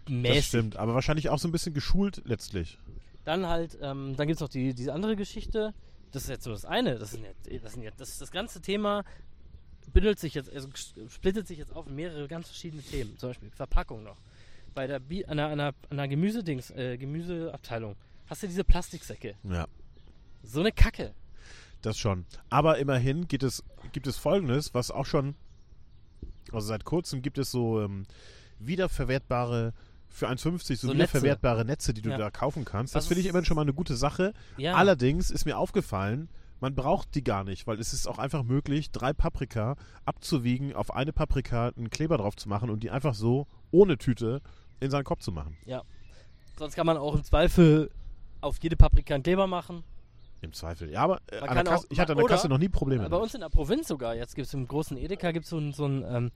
mäßig. Das stimmt, aber wahrscheinlich auch so ein bisschen geschult letztlich. Dann halt, ähm, dann gibt es noch die, diese andere Geschichte. Das ist jetzt nur das eine. Das, sind jetzt, das, sind jetzt, das, das ganze Thema bündelt sich jetzt, also splittet sich jetzt auf mehrere ganz verschiedene Themen. Zum Beispiel Verpackung noch. Bei der Bi an der, an der, an der Gemüsedings, äh, Gemüseabteilung hast du diese Plastiksäcke. Ja, So eine Kacke. das schon. Aber immerhin gibt es, gibt es Folgendes, was auch schon, also seit kurzem gibt es so ähm, wiederverwertbare, für 1,50 so, So wiederverwertbare Netze, die du Ja. da kaufen kannst. Das Was finde ich immerhin schon mal eine gute Sache. Ja. Allerdings ist mir aufgefallen, man braucht die gar nicht, weil es ist auch einfach möglich, drei Paprika abzuwiegen, auf eine Paprika einen Kleber drauf zu machen und die einfach so ohne Tüte in seinen Kopf zu machen. Sonst kann man auch im Zweifel auf jede Paprika einen Kleber machen. Im Zweifel. Ja, aber äh, Kasse, auch- ich hatte an der Kasse noch nie Probleme. Bei uns in der Provinz sogar. Jetzt gibt es im großen Edeka gibt's so ein, so ein ähm,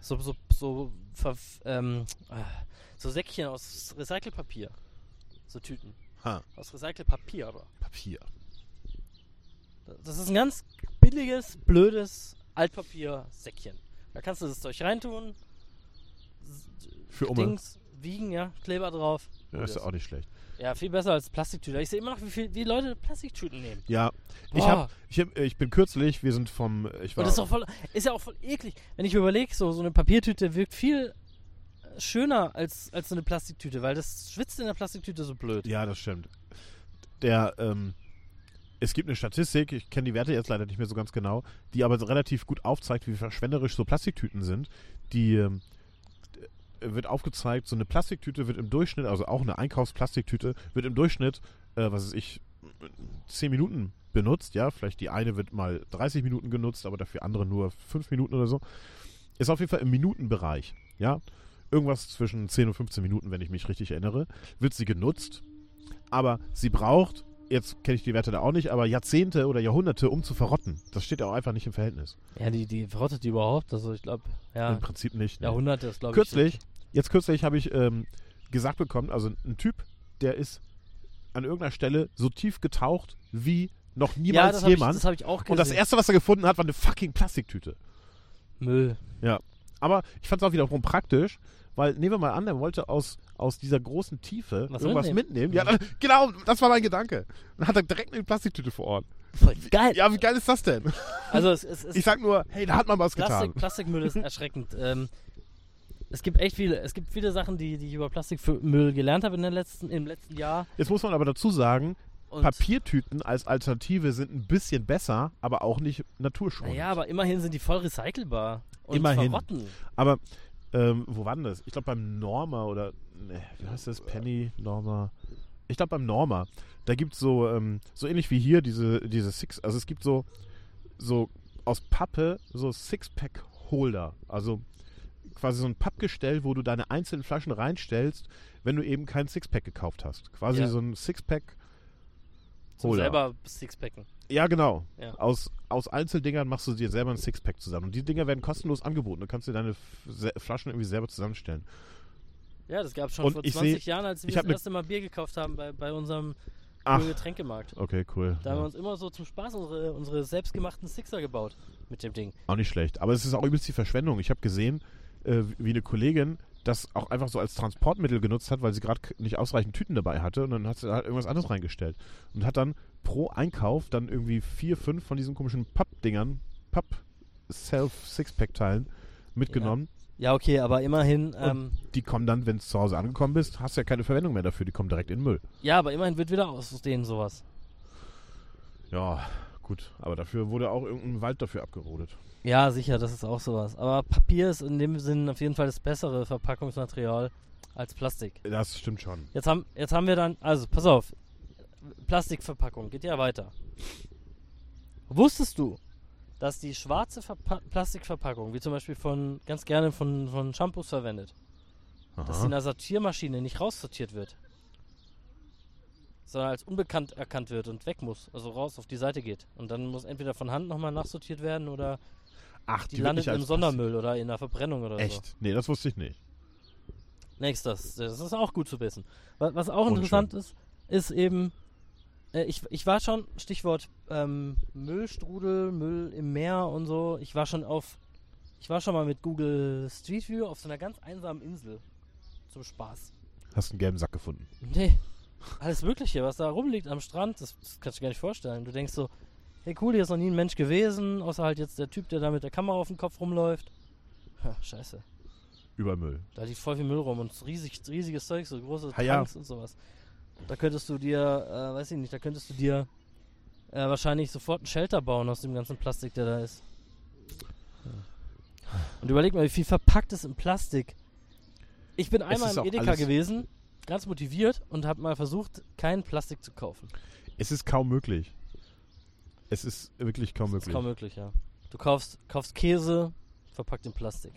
so, so, so, ver, ähm, äh, so Säckchen aus Recycelpapier. So Tüten. Ha, Aus Recycelpapier aber. Papier. Das ist ein ganz billiges, blödes Altpapier-Säckchen. Da kannst du das Zeug reintun. Für Umme. Dings, wiegen, ja, Kleber drauf. Ja, ist ja auch nicht schlecht. Ja, viel besser als Plastiktüte. Ich sehe immer noch, wie viel wie Leute Plastiktüten nehmen. Ja, ich, Boah. hab, ich, hab, ich bin kürzlich, wir sind vom, ich war, Und das ist, auch voll, ist ja auch voll eklig. Wenn ich mir überlege, so, so eine Papiertüte wirkt viel äh, schöner als, als so eine Plastiktüte, weil das schwitzt in der Plastiktüte so blöd. ja, das stimmt. Der, ähm, es gibt eine Statistik, ich kenne die Werte jetzt leider nicht mehr so ganz genau, die aber relativ gut aufzeigt, wie verschwenderisch so Plastiktüten sind. Die d- wird aufgezeigt, so eine Plastiktüte wird im Durchschnitt, also auch eine Einkaufsplastiktüte, wird im Durchschnitt, äh, was weiß ich, 10 Minuten benutzt, ja, vielleicht die eine wird mal 30 Minuten genutzt, aber dafür andere nur 5 Minuten oder so. Ist auf jeden Fall im Minutenbereich, ja. Irgendwas zwischen 10 und 15 Minuten, wenn ich mich richtig erinnere, wird sie genutzt, aber sie braucht, jetzt kenne ich die Werte da auch nicht, aber Jahrzehnte oder Jahrhunderte, um zu verrotten. Das steht ja auch einfach nicht im Verhältnis. Ja, die, die verrottet die überhaupt. Also ich glaube, ja, Im Prinzip nicht. ne. Jahrhunderte ist, glaube ich. Kürzlich, jetzt kürzlich habe ich ähm, gesagt bekommen, also ein Typ, der ist an irgendeiner Stelle so tief getaucht wie Noch ja, niemals das habe ich, jemand. das hab ich auch gesehen. und das erste, was er gefunden hat, war eine fucking Plastiktüte. Müll. Ja. Aber ich fand es auch wiederum praktisch, weil nehmen wir mal an, er wollte aus, aus dieser großen Tiefe Was irgendwas mitnehmen? mitnehmen. Ja, dann, genau, das war mein Gedanke. Dann hat er direkt eine Plastiktüte vor Ort. Voll geil. Ja, wie geil ist das denn? Also es, es, es Ich sag nur, hey, da hat man was Plastik, getan. Plastikmüll ist erschreckend. Ähm, es gibt echt viele, es gibt viele Sachen, die, die ich über Plastikmüll gelernt habe in den letzten, im letzten Jahr. Jetzt muss man aber dazu sagen, Und, Papiertüten als Alternative sind ein bisschen besser, aber auch nicht naturschonend. Naja, aber immerhin sind die voll recycelbar. Und Immerhin. verrotten. Aber ähm, wo war denn das? Ich glaube beim Norma oder ne, wie heißt das? Penny, Norma. Ich glaube beim Norma. Da gibt es so, ähm, so ähnlich wie hier diese, diese Six, also es gibt so, so aus Pappe so Sixpack-Holder. Also quasi so ein Pappgestell, wo du deine einzelnen Flaschen reinstellst, wenn du eben kein Sixpack gekauft hast. Quasi Ja. so ein Sixpack Zum Holder. selber Sixpacken. Ja, genau. Ja. Aus, aus Einzeldingern machst du dir selber ein Sixpack zusammen. Und die Dinger werden kostenlos angeboten. Du kannst dir deine Flaschen irgendwie selber zusammenstellen. Ja, das gab es schon Und vor ich 20 seh- Jahren, als wir das erste Mal Bier gekauft haben bei, bei unserem Ach. Getränkemarkt. Okay, cool. Da haben wir Ja. uns immer so zum Spaß unsere, unsere selbstgemachten Sixer gebaut mit dem Ding. Auch nicht schlecht. Aber es ist auch übelst die Verschwendung. Ich habe gesehen, äh, wie eine Kollegin das auch einfach so als Transportmittel genutzt hat, weil sie gerade nicht ausreichend Tüten dabei hatte und dann hat sie halt irgendwas anderes reingestellt. Und hat dann pro Einkauf dann irgendwie vier, fünf von diesen komischen Pappdingern, Papp-Self-Sixpack-Teilen mitgenommen. Ja, okay, aber immerhin, ähm, Die kommen dann, wenn du zu Hause angekommen bist, hast du ja keine Verwendung mehr dafür. Die kommen direkt in den Müll. ja, aber immerhin wird wieder aus denen sowas. Ja, gut. Aber dafür wurde auch irgendein Wald dafür abgerodet. Ja, sicher, das ist auch sowas. Aber Papier ist in dem Sinn auf jeden Fall das bessere Verpackungsmaterial als Plastik. Das stimmt schon. Jetzt haben, jetzt haben wir dann, also pass auf, Plastikverpackung, geht ja weiter. Wusstest du, dass die schwarze Verpa Plastikverpackung, wie zum Beispiel von, ganz gerne von, von Shampoos verwendet, dass sie in Aha. der Sortiermaschine nicht raussortiert wird, sondern als unbekannt erkannt wird und weg muss, also raus auf die Seite geht. Und dann muss entweder von Hand nochmal nachsortiert werden oder Ach, die, wird landet im Sondermüll oder in der Verbrennung oder Plastik- so. Echt? Nee, das wusste ich nicht. Nächstes, das ist auch gut zu wissen. Was, auch interessant ist, ist eben, äh, ich, ich war schon, Stichwort ähm, Müllstrudel, Müll im Meer und so, ich war schon auf, ich war schon mal mit Google Street View auf so einer ganz einsamen Insel. Zum Spaß. Hast einen gelben Sack gefunden. Nee, alles Mögliche, was da rumliegt am Strand, das, das kannst du dir gar nicht vorstellen. Du denkst so, hey cool, hier ist noch nie ein Mensch gewesen, außer halt jetzt der Typ, der da mit der Kamera auf dem Kopf rumläuft. Ha, scheiße. Über Müll. Da liegt voll viel Müll rum und riesig, riesiges Zeug, so große Ah, ja. Tanks und sowas. Da könntest du dir, äh, weiß ich nicht, da könntest du dir äh, wahrscheinlich sofort ein Shelter bauen aus dem ganzen Plastik, der da ist. Und überleg mal, wie viel verpackt ist in Plastik. Ich bin einmal im Edeka gewesen, ganz motiviert und habe mal versucht, kein Plastik zu kaufen. Es ist kaum möglich. Es ist wirklich kaum Das ist möglich. kaum möglich, ja. Du kaufst, kaufst Käse, verpackt in Plastik.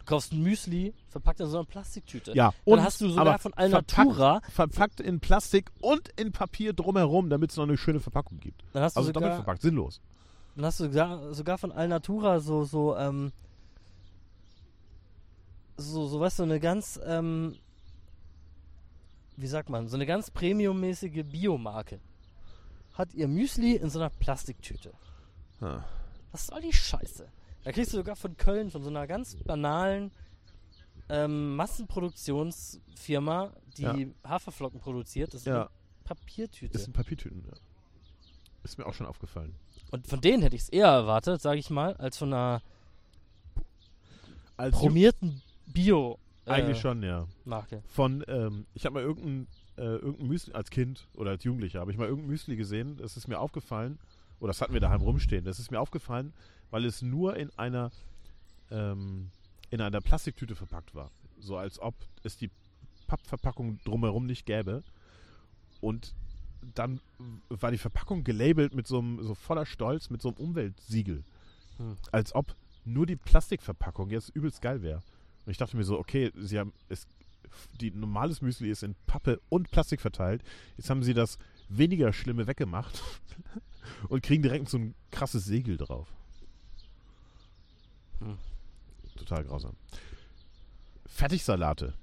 Du kaufst ein Müsli, verpackt in so einer Plastiktüte. ja, Dann hast du sogar von Alnatura- Verpackt, verpackt in Plastik und in Papier drumherum, damit es noch eine schöne Verpackung gibt. Dann hast du Also doppelt sogar, verpackt, sinnlos. Dann hast du sogar, sogar von Alnatura so, so, ähm, so, so, weißt du, eine ganz, ähm, wie sagt man, so eine ganz premiummäßige Biomarke. Hat ihr Müsli in so einer Plastiktüte. Ah. Was soll die Scheiße? Da kriegst du sogar von Köln, von so einer ganz banalen ähm, Massenproduktionsfirma, die Ja. Haferflocken produziert. Das ist Ja. eine Papiertüte. Ist in Papiertüten, ja. Ist mir auch schon aufgefallen. Und von denen hätte ich es eher erwartet, sage ich mal, als von einer Als promierten Bio äh, Eigentlich schon, ja. Marke. Von, ähm, ich habe mal irgendein, äh, irgendein Müsli, als Kind oder als Jugendlicher, habe ich mal irgendein Müsli gesehen, das ist mir aufgefallen, oder das hatten wir daheim rumstehen, das ist mir aufgefallen, weil es nur in einer, ähm, in einer Plastiktüte verpackt war. So als ob es die Pappverpackung drumherum nicht gäbe. Und dann war die Verpackung gelabelt mit so einem, so voller Stolz, mit so einem Umweltsiegel. Hm. Als ob nur die Plastikverpackung jetzt übelst geil wäre. Und ich dachte mir so, okay, sie haben es, die normales Müsli ist in Pappe und Plastik verteilt. Jetzt haben sie das weniger Schlimme weggemacht und kriegen direkt so ein krasses Segel drauf. Hm. Total grausam. Fertigsalate.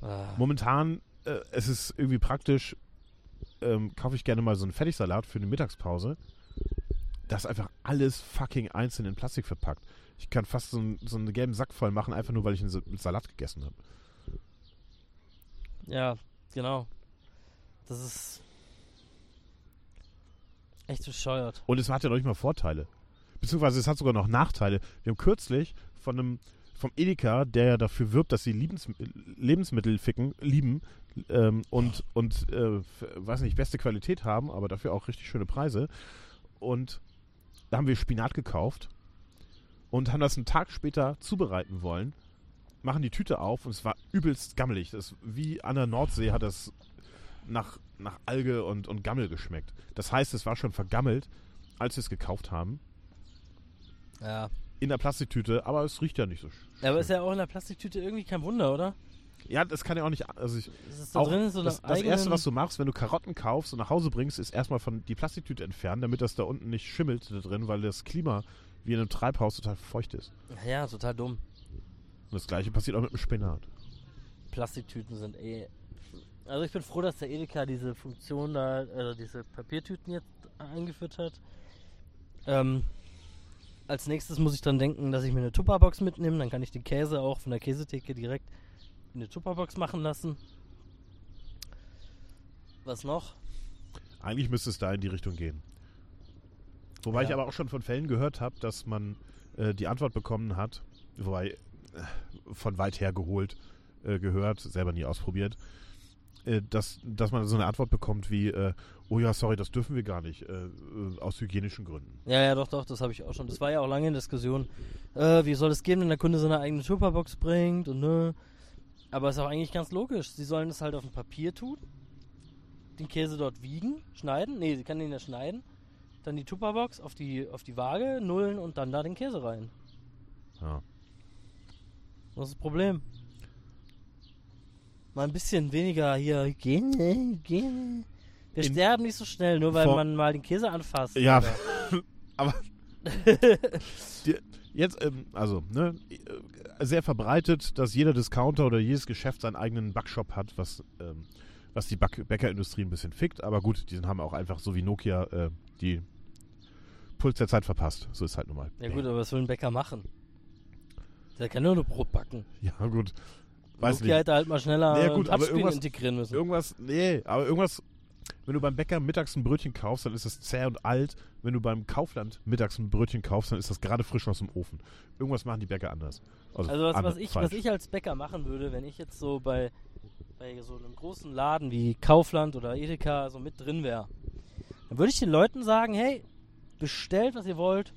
Ah. Momentan, äh, es ist irgendwie praktisch, ähm, kaufe ich gerne mal so einen Fertigsalat für eine Mittagspause. Das ist einfach alles fucking einzeln in Plastik verpackt. Ich kann fast so, einen- so einen gelben Sack voll machen, einfach nur, weil ich einen Sa- Salat gegessen habe. Ja, genau. Das ist echt bescheuert. Und es hat ja noch nicht mal Vorteile. Beziehungsweise es hat sogar noch Nachteile. Wir haben kürzlich von einem vom Edeka, der ja dafür wirbt, dass sie Liebens Lebensmittel ficken, lieben ähm, und, und äh, weiß nicht, beste Qualität haben, aber dafür auch richtig schöne Preise. Und da haben wir Spinat gekauft und haben das einen Tag später zubereiten wollen. Machen die Tüte auf und es war übelst gammelig. Das, wie an der Nordsee hat das nach, nach Alge und, und Gammel geschmeckt. Das heißt, es war schon vergammelt, als wir es gekauft haben. Ja. In der Plastiktüte, aber es riecht ja nicht so sch- Ja, aber ist schön. ja auch in der Plastiktüte irgendwie kein Wunder, oder? Ja, das kann ja auch nicht. Also ich, da auch drin so das, das Erste, was du machst, wenn du Karotten kaufst und nach Hause bringst, ist erstmal von die Plastiktüte entfernen, damit das da unten nicht schimmelt da drin, weil das Klima wie in einem Treibhaus total feucht ist. Ja, total dumm. Und das gleiche passiert auch mit dem Spinat. Plastiktüten sind eh. Also ich bin froh, dass der Edeka diese Funktion da, also diese Papiertüten jetzt eingeführt hat. Ähm, als nächstes muss ich dann denken, dass ich mir eine Tupperbox mitnehme. Dann kann ich den Käse auch von der Käsetheke direkt in eine Tupperbox machen lassen. Was noch? Eigentlich müsste es da in die Richtung gehen. Wobei Ja. ich aber auch schon von Fällen gehört habe, dass man äh, die Antwort bekommen hat, wobei von weit her geholt äh, gehört, selber nie ausprobiert, äh, dass, dass man so eine Antwort bekommt wie, äh, oh ja, sorry, das dürfen wir gar nicht, äh, äh, aus hygienischen Gründen. Ja, ja, doch, doch, das habe ich auch schon. Das war ja auch lange in Diskussion. Äh, wie soll es gehen, wenn der Kunde seine eigene Tupperbox bringt und ne? Aber ist auch eigentlich ganz logisch. Sie sollen es halt auf ein Papier tun, den Käse dort wiegen, schneiden. Nee, sie kann den ja schneiden. Dann die Tupperbox auf die, auf die Waage, nullen und dann da den Käse rein. Ja. Was ist das Problem? Mal ein bisschen weniger hier Hygiene, Hygiene. Wir In- sterben nicht so schnell, nur weil man mal den Käse anfasst. Ja, aber die, jetzt, ähm, also, ne, äh, sehr verbreitet, dass jeder Discounter oder jedes Geschäft seinen eigenen Backshop hat, was, ähm, was die Back Bäckerindustrie ein bisschen fickt. Aber gut, die haben auch einfach so wie Nokia äh, die Puls der Zeit verpasst. So ist halt nun mal. Ja gut, aber was will ein Bäcker machen? Der kann nur noch Brot backen. Ja, gut. Weiß Nokia nicht. hätte halt mal schneller ein gut, aber irgendwas- integrieren müssen. Irgendwas, nee, aber irgendwas, wenn du beim Bäcker mittags ein Brötchen kaufst, dann ist das zäh und alt. Wenn du beim Kaufland mittags ein Brötchen kaufst, dann ist das gerade frisch aus dem Ofen. Irgendwas machen die Bäcker anders. Also was, anders, was, ich, falsch. was ich als Bäcker machen würde, wenn ich jetzt so bei, bei so einem großen Laden wie Kaufland oder Edeka so mit drin wäre, dann würde ich den Leuten sagen, hey, bestellt, was ihr wollt,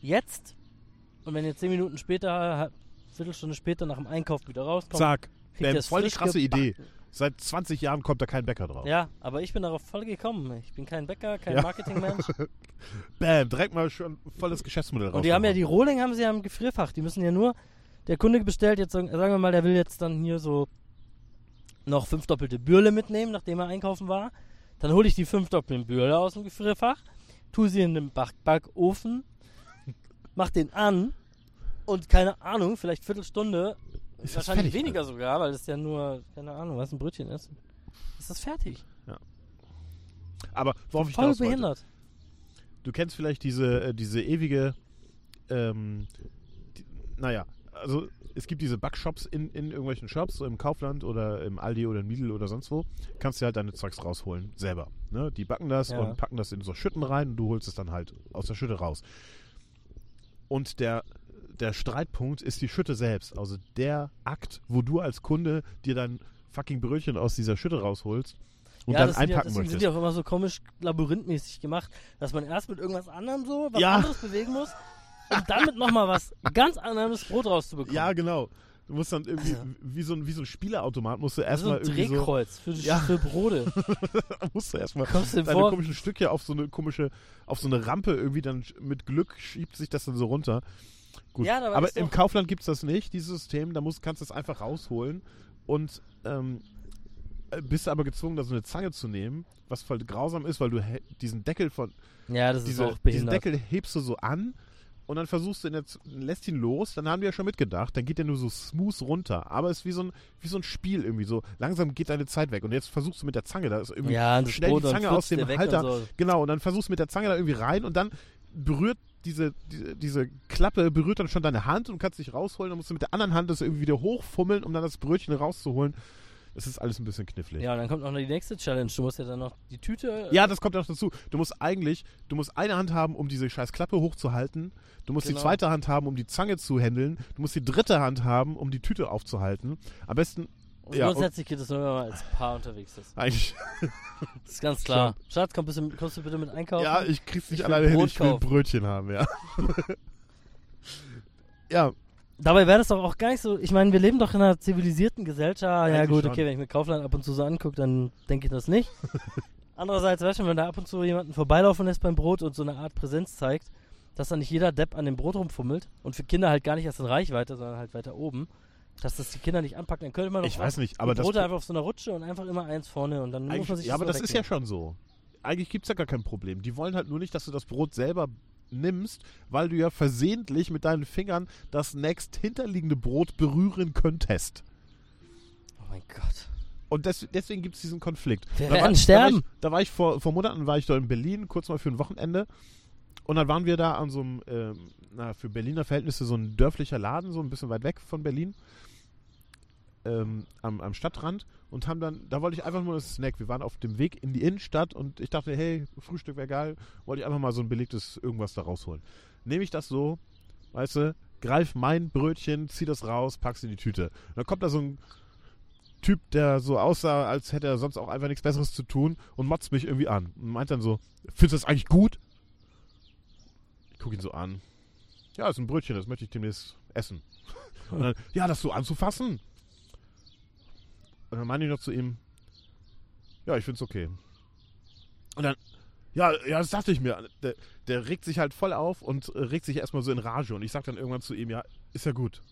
jetzt. Und wenn ihr zehn Minuten später, Viertelstunde später nach dem Einkauf wieder rauskommt, Zack. kriegt es voll die krasse gebacken. Idee. Seit 20 Jahren kommt da kein Bäcker drauf. Ja, aber ich bin darauf voll gekommen. Ich bin kein Bäcker, kein Ja. Marketingmensch. Bam, direkt mal schon volles Geschäftsmodell raus. Und die haben ja die Rohling haben sie ja im Gefrierfach. Die müssen ja nur. Der Kunde bestellt jetzt, sagen wir mal, der will jetzt dann hier so noch fünf doppelte Bürle mitnehmen, nachdem er einkaufen war. Dann hole ich die fünf doppelten Bürle aus dem Gefrierfach, tue sie in den Back Backofen, mach den an und keine Ahnung, vielleicht Viertelstunde, Ist wahrscheinlich fertig, weniger sogar, weil es ja nur, keine Ahnung, was ein Brötchen ist. Ist das fertig? Aber worauf ich Voll hinaus wollte, behindert. du kennst vielleicht diese, äh, diese ewige, ähm, die, naja, also es gibt diese Backshops in, in irgendwelchen Shops, so im Kaufland oder im Aldi oder im Lidl oder sonst wo, kannst du halt deine Zeugs rausholen, selber. Ne? Die backen das Ja. und packen das in so Schütten rein und du holst es dann halt aus der Schütte raus. Und der, der Streitpunkt ist die Schütte selbst, also der Akt, wo du als Kunde dir dein fucking Brötchen aus dieser Schütte rausholst und ja, dann ja, einpacken deswegen möchtest. sind die auch immer so komisch labyrinthmäßig gemacht, dass man erst mit irgendwas anderem so was Ja. anderes bewegen muss, um dann mit nochmal was ganz anderes Brot rauszubekommen. Ja, genau. Du musst dann irgendwie, Also- wie, so ein, wie so ein Spieleautomat, musst du ist so erstmal ein irgendwie so, Drehkreuz für, Ja. für Brote. musst du erstmal deine vor? komischen Stücke auf so eine komische, auf so eine Rampe irgendwie dann mit Glück schiebt sich das dann so runter. Gut. Ja, aber aber ist im Kaufland gibt es das nicht, dieses System, da musst, kannst du es einfach rausholen und ähm, äh, bist aber gezwungen, da so eine Zange zu nehmen, was voll grausam ist, weil du diesen Deckel von, Ja, das ist diese, auch diesen behindert. Deckel hebst du so an und dann versuchst du ihn jetzt, lässt ihn los, dann haben die ja schon mitgedacht, dann geht der nur so smooth runter. Aber es ist wie so ein, wie so ein Spiel irgendwie so. Langsam geht deine Zeit weg. Und jetzt versuchst du mit der Zange, da ist irgendwie Ja, schnell die Zange aus dem Halter. und so. Genau, und dann versuchst du mit der Zange da irgendwie rein und dann berührt diese, diese, diese Klappe, berührt dann schon deine Hand und kannst dich rausholen. Dann musst du mit der anderen Hand das irgendwie wieder hochfummeln, um dann das Brötchen rauszuholen. Das ist alles ein bisschen knifflig. Ja, und dann kommt noch die nächste Challenge. Du musst ja dann noch die Tüte. Ja, das kommt auch dazu. Du musst eigentlich, du musst eine Hand haben, um diese scheiß Klappe hochzuhalten. Du musst Genau. die zweite Hand haben, um die Zange zu handeln. Du musst die dritte Hand haben, um die Tüte aufzuhalten. Am besten, Und ja, grundsätzlich geht es nur, wenn man als Paar unterwegs ist. eigentlich, Das ist ganz klar. Schatz, komm, kommst du bitte mit einkaufen? ja, ich krieg's nicht Ich alleine hin, ich will. Brötchen haben, ja. ja, Dabei wäre das doch auch gar nicht so. Ich meine, wir leben doch in einer zivilisierten Gesellschaft. Ja, gut, schon. okay, wenn ich mir Kaufland ab und zu so angucke, dann denke ich das nicht. Andererseits, weißt du, wenn da ab und zu jemanden vorbeilaufen lässt beim Brot und so eine Art Präsenz zeigt, dass dann nicht jeder Depp an dem Brot rumfummelt und für Kinder halt gar nicht erst in Reichweite, sondern halt weiter oben, dass das die Kinder nicht anpacken, dann könnte man doch ich weiß nicht, aber die das, Brote einfach auf so einer Rutsche und einfach immer eins vorne und dann muss man sich ja, aber so das ist ja wegnehmen. schon so. Eigentlich gibt's ja gar kein Problem. Die wollen halt nur nicht, dass du das Brot selber nimmst, weil du ja versehentlich mit deinen Fingern das nächst hinterliegende Brot berühren könntest. Oh mein Gott. Und des, deswegen gibt es diesen Konflikt. Wir da, war, werden ich- sterben. Da war ich, da war ich vor, vor Monaten war ich da in Berlin, kurz mal für ein Wochenende. Und dann waren wir da an so einem, ähm, na, für Berliner Verhältnisse so ein dörflicher Laden, so ein bisschen weit weg von Berlin. Ähm, am, am Stadtrand und haben dann, da wollte ich einfach nur einen Snack. Wir waren auf dem Weg in die Innenstadt und ich dachte, hey, Frühstück wäre geil, wollte ich einfach mal so ein belegtes irgendwas da rausholen. Nehme ich das so, weißt du, greif mein Brötchen, zieh das raus, pack's in die Tüte. Und dann kommt da so ein Typ, der so aussah, als hätte er sonst auch einfach nichts Besseres zu tun und motzt mich irgendwie an. Und meint dann so, findest du das eigentlich gut? Ich guck ihn so an. Ja, ist ein Brötchen, das möchte ich demnächst essen. Und dann, ja, das so anzufassen? Und dann meine ich noch zu ihm, ja, ich find's okay. Und dann, ja, ja, das dachte ich mir. Der, der regt sich halt voll auf und äh, regt sich erstmal so in Rage. Und ich sag dann irgendwann zu ihm, ja, ist ja gut.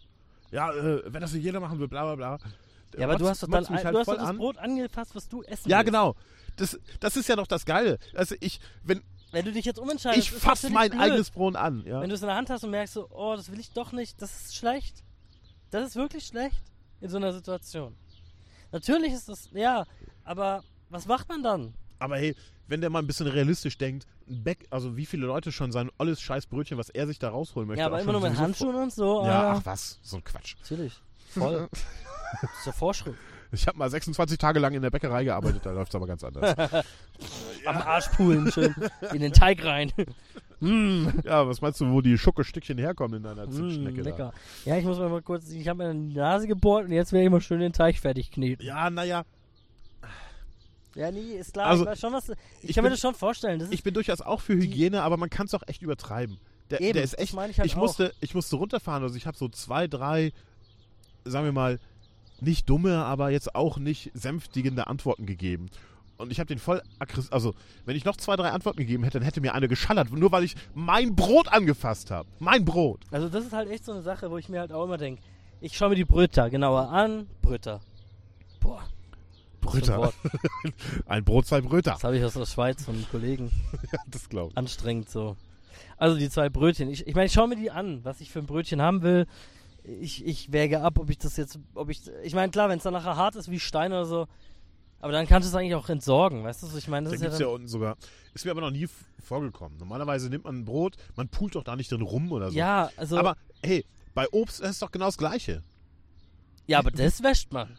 Ja, äh, wenn das nicht jeder machen will, bla bla bla. Ja, aber du motzt- hast doch dann halt du hast voll doch das an. Brot angefasst, was du essen Ja, willst. genau. Das, das ist ja doch das Geile. Also ich, wenn Wenn du dich jetzt umentscheidest, ich ist fass natürlich mein blöd. eigenes Brot an, ja. Wenn du es in der Hand hast und merkst so, oh, das will ich doch nicht, das ist schlecht. Das ist wirklich schlecht in so einer Situation. Natürlich ist das, ja, aber was macht man dann? Aber hey, wenn der mal ein bisschen realistisch denkt, Bäck, also wie viele Leute schon sein alles scheiß Brötchen, was er sich da rausholen möchte. ja, aber immer nur mit Handschuhen und so. Ja, ah, ach was, so ein Quatsch. Natürlich. Voll. das ist ja Vorschrift. Ich habe mal 26 Tage lang in der Bäckerei gearbeitet, da läuft es aber ganz anders. Am Arsch pulen, schön in den Teig rein. Mm, ja, was meinst du, wo die Schuckestückchen herkommen in deiner mm, Zimtschnecke da? lecker. Ja, ich muss mal mal kurz, ich habe mir die Nase gebohrt und jetzt werde ich mal schön den Teig fertig kneten. Ja, naja, Ja, nee, ist klar. Also, ich schon, was. Ich, ich kann mir bin- das schon vorstellen. Das ich bin durchaus auch für Hygiene, aber man kann es auch echt übertreiben. Der, Eben, der ist echt, ich halt auch. musste, ich musste runterfahren, also ich habe so zwei, drei, sagen wir mal, nicht dumme, aber jetzt auch nicht sänftigende Antworten gegeben. Und ich habe den voll aggressiv, also wenn ich noch zwei, drei Antworten gegeben hätte, dann hätte mir eine geschallert, nur weil ich mein Brot angefasst habe. Mein Brot. Also das ist halt echt so eine Sache, wo ich mir halt auch immer denke, ich schaue mir die Bröter genauer an. Bröter. Boah, für ein Brot, zwei Bröter. Das habe ich aus der Schweiz von einem Kollegen. Ja, das glaube ich. Anstrengend so. Also die zwei Brötchen. Ich, ich meine, ich schaue mir die an, was ich für ein Brötchen haben will. Ich, ich wäge ab, ob ich das jetzt, ob ich, ich meine, klar, wenn es dann nachher hart ist wie Stein oder so, aber dann kannst du es eigentlich auch entsorgen, weißt du? Ich meine, Da das gibt ist es ja, ja unten sogar. Ist mir aber noch nie vorgekommen. Normalerweise nimmt man ein Brot, man pult doch da nicht drin rum oder so. ja, also, Aber hey, bei Obst ist es doch genau das Gleiche. ja, aber das wäscht man.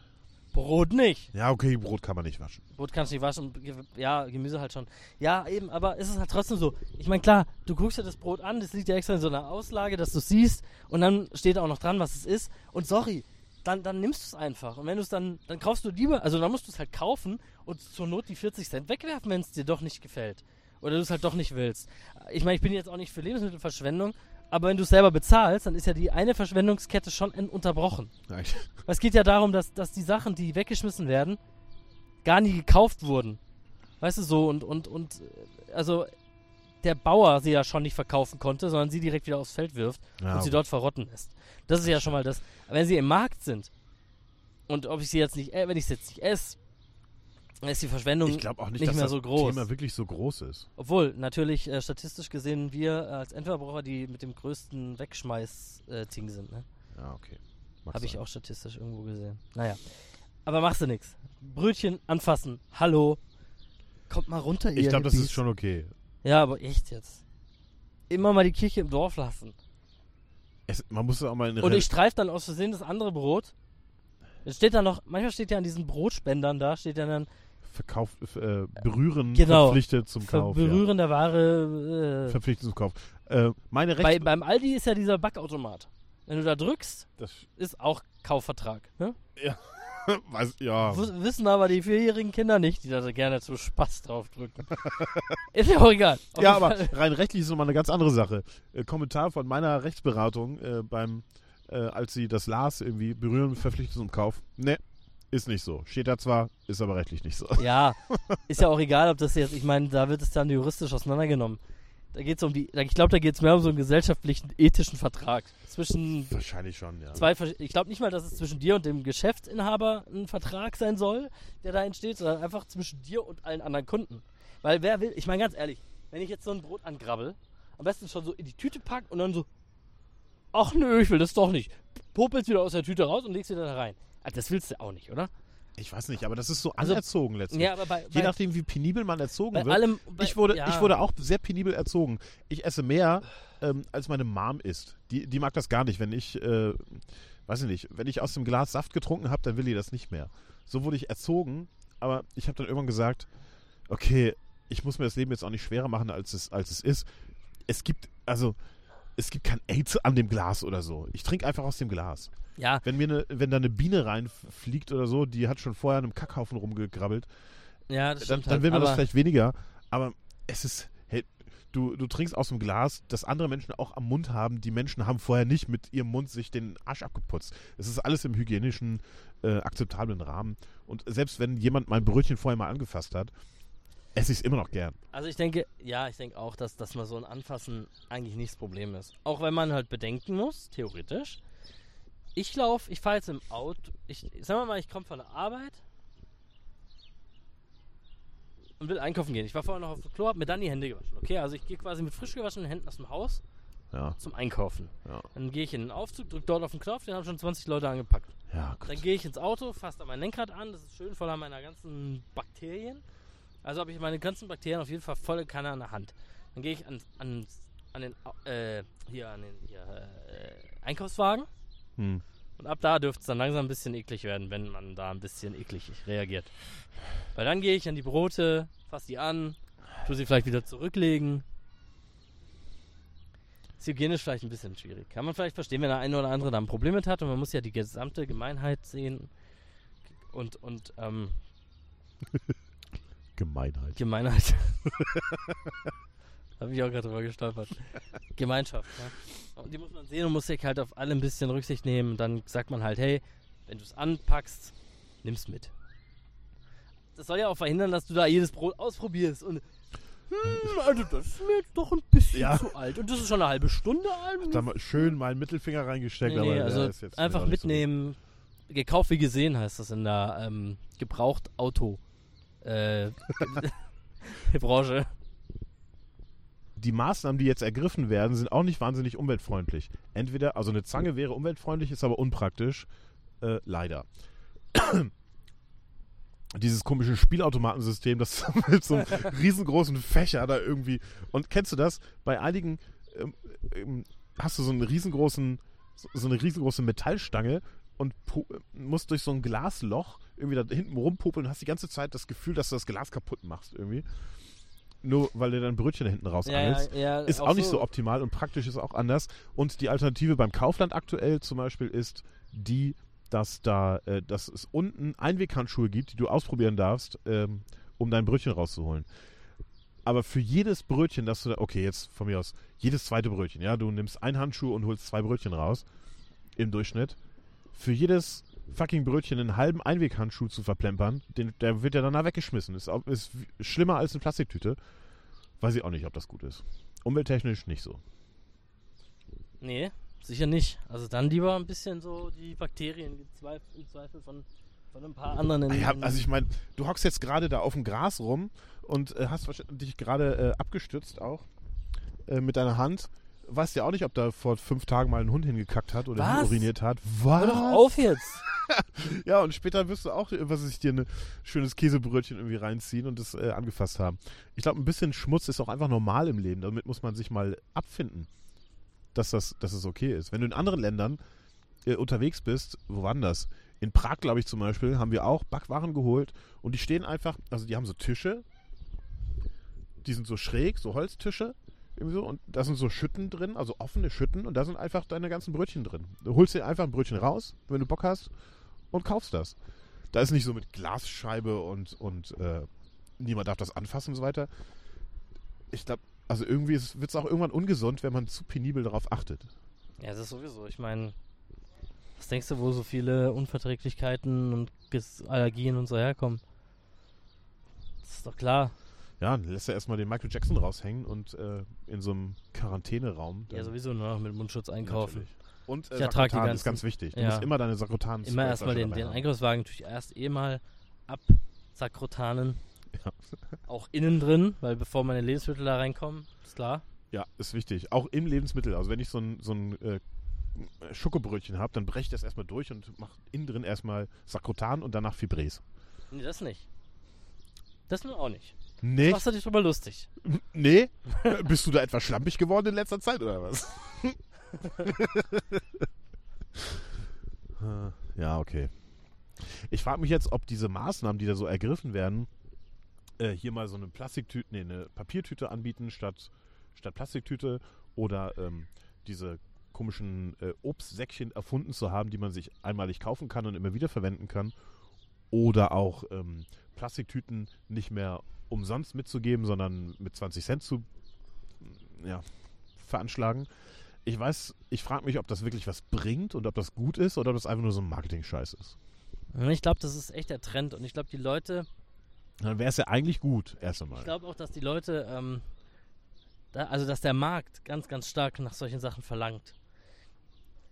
Brot nicht. Ja, okay, Brot kann man nicht waschen. Brot kannst du nicht waschen ja, Gemüse halt schon. Ja, eben, aber es ist halt trotzdem so. Ich meine, klar, du guckst dir das Brot an, das liegt ja extra in so einer Auslage, dass du siehst und dann steht auch noch dran, was es ist. Und sorry, dann, dann nimmst du es einfach. Und wenn du es dann, dann kaufst du lieber, also dann musst du es halt kaufen und zur Not die 40 Cent wegwerfen, wenn es dir doch nicht gefällt. Oder du es halt doch nicht willst. Ich meine, ich bin jetzt auch nicht für Lebensmittelverschwendung, aber wenn du es selber bezahlst, dann ist ja die eine Verschwendungskette schon en- unterbrochen. Ich- Es geht ja darum, dass, dass die Sachen, die weggeschmissen werden, gar nie gekauft wurden. Weißt du, so und, und, und, also der Bauer sie ja schon nicht verkaufen konnte, sondern sie direkt wieder aufs Feld wirft Ja, und sie dort verrotten lässt. Das ist ja schon mal das. Wenn sie im Markt sind und ob ich sie jetzt nicht, äh, wenn ich sie jetzt nicht esse, dann ist die Verschwendung Ich glaube auch nicht, nicht mehr so groß. Thema wirklich so groß ist. Obwohl, natürlich äh, statistisch gesehen wir äh, als Endverbraucher die mit dem größten Wegschmeiß-Ting sind. Ne? Ja, okay. Habe ich auch statistisch irgendwo gesehen. Naja. Aber machst du nix. Brötchen anfassen. Hallo. Kommt mal runter, ihr Ich glaube, das ist schon okay. Ja, aber echt jetzt. Immer mal die Kirche im Dorf lassen. Es, man muss auch mal in Und ich streife dann aus Versehen das andere Brot. Es steht da noch, manchmal steht ja an diesen Brotspendern da, steht ja dann Verkauf, äh, berühren Genau. verpflichtet zum Kauf. Berühren der Ja. Ware. Äh, Verpflichtet zum Kauf. Äh, meine bei, Rechte. beim Aldi ist ja dieser Backautomat. Wenn du da drückst, das, ist auch Kaufvertrag. Ne? weiß, ja. W wissen aber die vierjährigen Kinder nicht, die da so gerne zu Spaß drauf drücken. ist ja auch egal. Auf Ja, aber rein rechtlich ist nochmal eine ganz andere Sache. Äh, Kommentar von meiner Rechtsberatung äh, beim, äh, als sie das las, irgendwie berühren verpflichtet zum Kauf. Ne, ist nicht so. Steht da zwar, ist aber rechtlich nicht so. Ja, ist ja auch egal, ob das jetzt, ich meine, da wird es dann juristisch auseinandergenommen. Da geht es um die, ich glaube, da geht es mehr um so einen gesellschaftlichen, ethischen Vertrag zwischen Wahrscheinlich schon, ja. zwei, ich glaube nicht mal, dass es zwischen dir und dem Geschäftsinhaber ein Vertrag sein soll, der da entsteht, sondern einfach zwischen dir und allen anderen Kunden. Weil wer will, ich meine ganz ehrlich, wenn ich jetzt so ein Brot angrabbel, am besten schon so in die Tüte pack und dann so, ach nö, ich will das doch nicht. Popelst wieder aus der Tüte raus und legst wieder da rein. Also das willst du auch nicht, oder? Ich weiß nicht, aber das ist so Also- anerzogen letztlich. Ja, aber bei, Je bei, nachdem, wie penibel man erzogen wird. allem, bei, ich, wurde, ja. ich wurde auch sehr penibel erzogen. Ich esse mehr, ähm, als meine Mom isst. Die, die mag das gar nicht. Wenn ich, äh, weiß ich nicht, wenn ich aus dem Glas Saft getrunken habe, dann will die das nicht mehr. So wurde ich erzogen, aber ich habe dann irgendwann gesagt, okay, ich muss mir das Leben jetzt auch nicht schwerer machen, als es, als es ist. Es gibt, also, es gibt kein AIDS an dem Glas oder so. Ich trinke einfach aus dem Glas. Ja, Wenn mir ne, wenn da eine Biene reinfliegt oder so, die hat schon vorher an einem Kackhaufen rumgegrabbelt, ja, das dann, dann halt. will man das vielleicht weniger. Aber es ist, hey, du, du trinkst aus dem Glas, das andere Menschen auch am Mund haben. Die Menschen haben vorher nicht mit ihrem Mund sich den Arsch abgeputzt. Es ist alles im hygienischen, äh, akzeptablen Rahmen. Und selbst wenn jemand mein Brötchen vorher mal angefasst hat, esse ich es immer noch gern. Also ich denke, ja, ich denke auch, dass, dass man so ein Anfassen eigentlich nicht das Problem ist. Auch wenn man halt bedenken muss, theoretisch. Ich laufe, ich fahre jetzt im Auto, ich, sagen wir mal, ich komme von der Arbeit und will einkaufen gehen. Ich war vorher noch auf dem Klo, hab mir dann die Hände gewaschen. Okay, also ich gehe quasi mit frisch gewaschenen Händen aus dem Haus Ja, zum Einkaufen. ja, Dann gehe ich in den Aufzug, drücke dort auf den Knopf, den haben schon 20 Leute angepackt. ja. Dann gehe ich ins Auto, fasse da mein Lenkrad an, das ist schön voller meiner ganzen Bakterien. Also habe ich meine ganzen Bakterien auf jeden Fall volle Kanne an der Hand. Dann gehe ich an, an, an den, äh, hier an den hier, äh, Einkaufswagen Hm. und ab da dürfte es dann langsam ein bisschen eklig werden, wenn man da ein bisschen eklig reagiert. Weil dann gehe ich an die Brote, fasse die an, tue sie vielleicht wieder zurücklegen. Ist hygienisch vielleicht ein bisschen schwierig. Kann man vielleicht verstehen, wenn der eine oder andere da ein Problem mit hat und man muss ja die gesamte Gemeinheit sehen. Und, und, ähm, Gemeinheit. Gemeinheit. Habe ich auch gerade drüber gestolpert. Gemeinschaft, ja. Und die muss man sehen und muss sich halt auf alle ein bisschen Rücksicht nehmen. Dann sagt man halt, hey, wenn du es anpackst, nimm's mit. Das soll ja auch verhindern, dass du da jedes Brot ausprobierst und hm, also das ist mir jetzt doch ein bisschen Ja. zu alt. Und das ist schon eine halbe Stunde alt. Da mal schön meinen Mittelfinger reingesteckt, Nee, aber nee, also ist jetzt einfach nicht so mitnehmen. Gekauft wie gesehen heißt das in der ähm, gebraucht Auto äh, Branche. Die Maßnahmen, die jetzt ergriffen werden, sind auch nicht wahnsinnig umweltfreundlich. Entweder, also eine Zange wäre umweltfreundlich, ist aber unpraktisch. Äh, leider. Dieses komische Spielautomatensystem, das mit so einem riesengroßen Fächer da irgendwie. Und kennst du das? Bei einigen ähm, ähm, hast du so einen riesengroßen, so, eine riesengroße Metallstange und pu- musst durch so ein Glasloch irgendwie da hinten rumpopeln und hast die ganze Zeit das Gefühl, dass du das Glas kaputt machst irgendwie. Nur weil du dann Brötchen da hinten rausangelst. ja, Ist auch, nicht so optimal und praktisch ist auch anders. Und die Alternative beim Kaufland aktuell zum Beispiel ist die, dass da, äh, dass es unten Einweghandschuhe gibt, die du ausprobieren darfst, ähm, um dein Brötchen rauszuholen. Aber für jedes Brötchen, das du da, okay, jetzt von mir aus, jedes zweite Brötchen, ja, du nimmst einen Handschuh und holst zwei Brötchen raus, im Durchschnitt. Für jedes fucking Brötchen einen halben Einweghandschuh zu verplempern, den, der wird ja danach weggeschmissen. Ist, ist schlimmer als eine Plastiktüte. Weiß ich auch nicht, ob das gut ist. Umwelttechnisch nicht so. Nee, sicher nicht. Also dann lieber ein bisschen so die Bakterien im Zweifel, von Von ein paar anderen. In, Ja, also ich meine, du hockst jetzt gerade da auf dem Gras rum und äh, hast dich gerade äh, abgestützt auch äh, mit deiner Hand. Weißt ja auch nicht, ob da vor fünf Tagen mal ein Hund hingekackt hat oder Was? uriniert hat. Hör doch Was? auf jetzt! Ja, und später wirst du auch, was ich dir, ein schönes Käsebrötchen irgendwie reinziehen und das äh, angefasst haben. Ich glaube, ein bisschen Schmutz ist auch einfach normal im Leben. Damit muss man sich mal abfinden, dass das, dass es okay ist. Wenn du in anderen Ländern äh, unterwegs bist, wo war denn das? In Prag, glaube ich zum Beispiel, haben wir auch Backwaren geholt und die stehen einfach, also die haben so Tische, die sind so schräg, so Holztische. So, und da sind so Schütten drin, also offene Schütten, und da sind einfach deine ganzen Brötchen drin. Du holst dir einfach ein Brötchen raus, wenn du Bock hast, und kaufst das. Da ist nicht so mit Glasscheibe und, und äh, niemand darf das anfassen und so weiter. Ich glaube, also irgendwie wird es auch irgendwann ungesund, wenn man zu penibel darauf achtet. Ja, das ist sowieso. Ich meine, was denkst du, wo so viele Unverträglichkeiten und Allergien und so herkommen? Das ist doch klar. Ja, dann lässt er erstmal den Michael Jackson raushängen und äh, in so einem Quarantäneraum. Ja, sowieso nur noch mit Mundschutz einkaufen. Natürlich. Und äh, Ich ertrag die ganzen- ist ganz wichtig. Du Ja. musst immer deine Sakrotan Immer erstmal den, den Einkaufswagen natürlich erst eh mal absakrotanen. Ja. Auch innen drin, weil bevor meine Lebensmittel da reinkommen, ist klar. Ja, ist wichtig. Auch im Lebensmittel. Also wenn ich so ein, so ein äh, Schokobrötchen habe, dann breche ich das erstmal durch und mache innen drin erstmal Sakrotan und danach Fibres. Nee, das nicht. Das nun auch nicht. Nee, Machst du dich drüber lustig. nee. Bist du da etwas schlampig geworden in letzter Zeit oder was? Ja, okay. Ich frage mich jetzt, ob diese Maßnahmen, die da so ergriffen werden, äh, hier mal so eine Plastiktüte, nee, eine Papiertüte anbieten statt, statt Plastiktüte oder ähm, diese komischen äh, Obstsäckchen erfunden zu haben, die man sich einmalig kaufen kann und immer wieder verwenden kann. Oder auch ähm, Plastiktüten nicht mehr umsonst mitzugeben, sondern mit 20 Cent zu ja, veranschlagen. Ich weiß, ich frage mich, ob das wirklich was bringt und ob das gut ist oder ob das einfach nur so ein Marketing-Scheiß ist. Ich glaube, das ist echt der Trend. Und ich glaube, die Leute, Dann wäre es ja eigentlich gut, erst einmal. ich glaube auch, dass die Leute, ähm, da, also dass der Markt ganz, ganz stark nach solchen Sachen verlangt.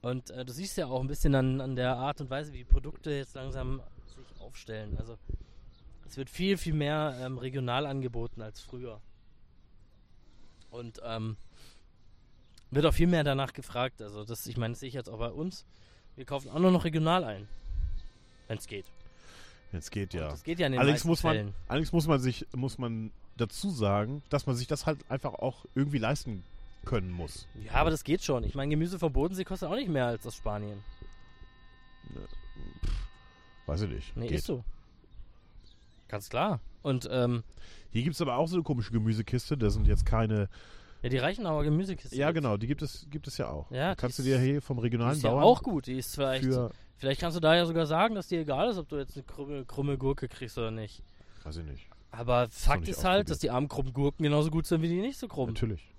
Und äh, du siehst ja auch ein bisschen an, an der Art und Weise, wie Produkte jetzt langsam sich aufstellen. Also es wird viel, viel mehr ähm, regional angeboten als früher. Und ähm, wird auch viel mehr danach gefragt. Also das, ich meine, das sehe ich jetzt auch bei uns. Wir kaufen auch nur noch regional ein. Wenn es geht. Jetzt geht Und ja. Das geht ja in den Allerdings muss man, Fällen. allerdings muss man sich, muss man dazu sagen, dass man sich das halt einfach auch irgendwie leisten können muss. Ja, aber das geht schon. Ich meine, Gemüse vom Bodensee kostet auch nicht mehr als aus Spanien. Weiß ich nicht. Nee, geht. ist so. Ganz klar. Und ähm, Hier gibt es aber auch so eine komische Gemüsekiste. Da sind jetzt keine. ja, die Reichenauer Gemüsekiste. Ja, genau, die gibt es, gibt es ja auch. Ja, kannst die du dir hier vom Die regionalen ist ja auch gut. Die ist vielleicht. Vielleicht kannst du da ja sogar sagen, dass dir egal ist, ob du jetzt eine krumme, krumme Gurke kriegst oder nicht. weiß ich nicht. Aber Fakt ist halt, dass die armen krummen Gurken genauso gut sind wie die nicht so krummen. Natürlich.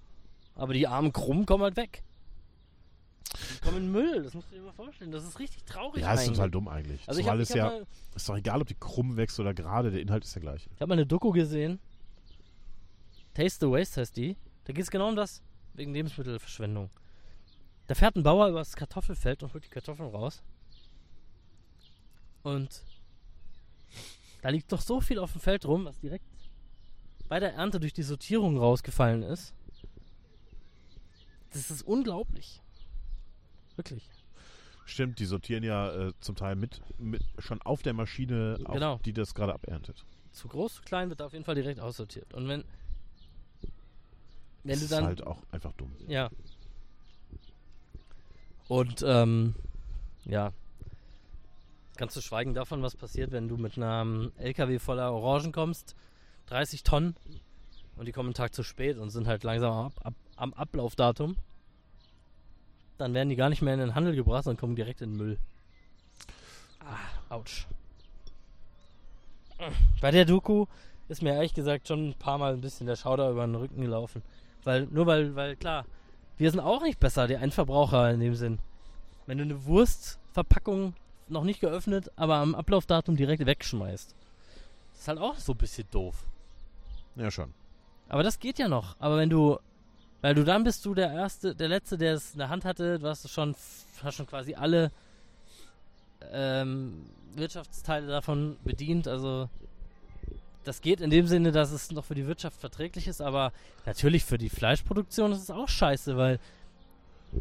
Aber die armen krummen kommen halt weg. Die kommen in Müll. Das musst du dir mal vorstellen. Das ist richtig traurig. Ja, ist total dumm eigentlich. Also ich Zumal habe es hab ja, mal, ist doch egal, ob die krumm wächst oder gerade, der Inhalt ist der gleiche. ich hab mal eine Doku gesehen. Taste the Waste heißt die. Da geht es genau um das. Wegen Lebensmittelverschwendung. Da fährt ein Bauer übers Kartoffelfeld und holt die Kartoffeln raus. Und da liegt doch so viel auf dem Feld rum, was direkt bei der Ernte durch die Sortierung rausgefallen ist. Das ist unglaublich. Wirklich. Stimmt, die sortieren ja äh, zum Teil mit, mit schon auf der Maschine, auf, Genau. die das gerade aberntet. Zu groß, zu klein wird da auf jeden Fall direkt aussortiert. Und wenn, wenn das du ist dann halt auch einfach dumm. Ja. Und ähm, ja. Ganz zu schweigen davon, was passiert, wenn du mit einem LKW voller Orangen kommst, 30 Tonnen, und die kommen einen Tag zu spät und sind halt langsam am, ab, am Ablaufdatum. Dann werden die gar nicht mehr in den Handel gebracht, sondern kommen direkt in den Müll. Ah, ouch. Bei der Doku ist mir ehrlich gesagt schon ein paar Mal ein bisschen der Schauder über den Rücken gelaufen. Weil, nur weil, weil klar, wir sind auch nicht besser, die Endverbraucher in dem Sinn. Wenn du eine Wurstverpackung noch nicht geöffnet, aber am Ablaufdatum direkt wegschmeißt. ist halt auch so ein bisschen doof. Ja, schon. Aber das geht ja noch. Aber wenn du, weil du dann bist du der erste, der letzte, der es in der Hand hatte, du hast schon, hast schon quasi alle ähm, Wirtschaftsteile davon bedient. Also das geht in dem Sinne, dass es noch für die Wirtschaft verträglich ist, aber natürlich für die Fleischproduktion ist es auch scheiße, weil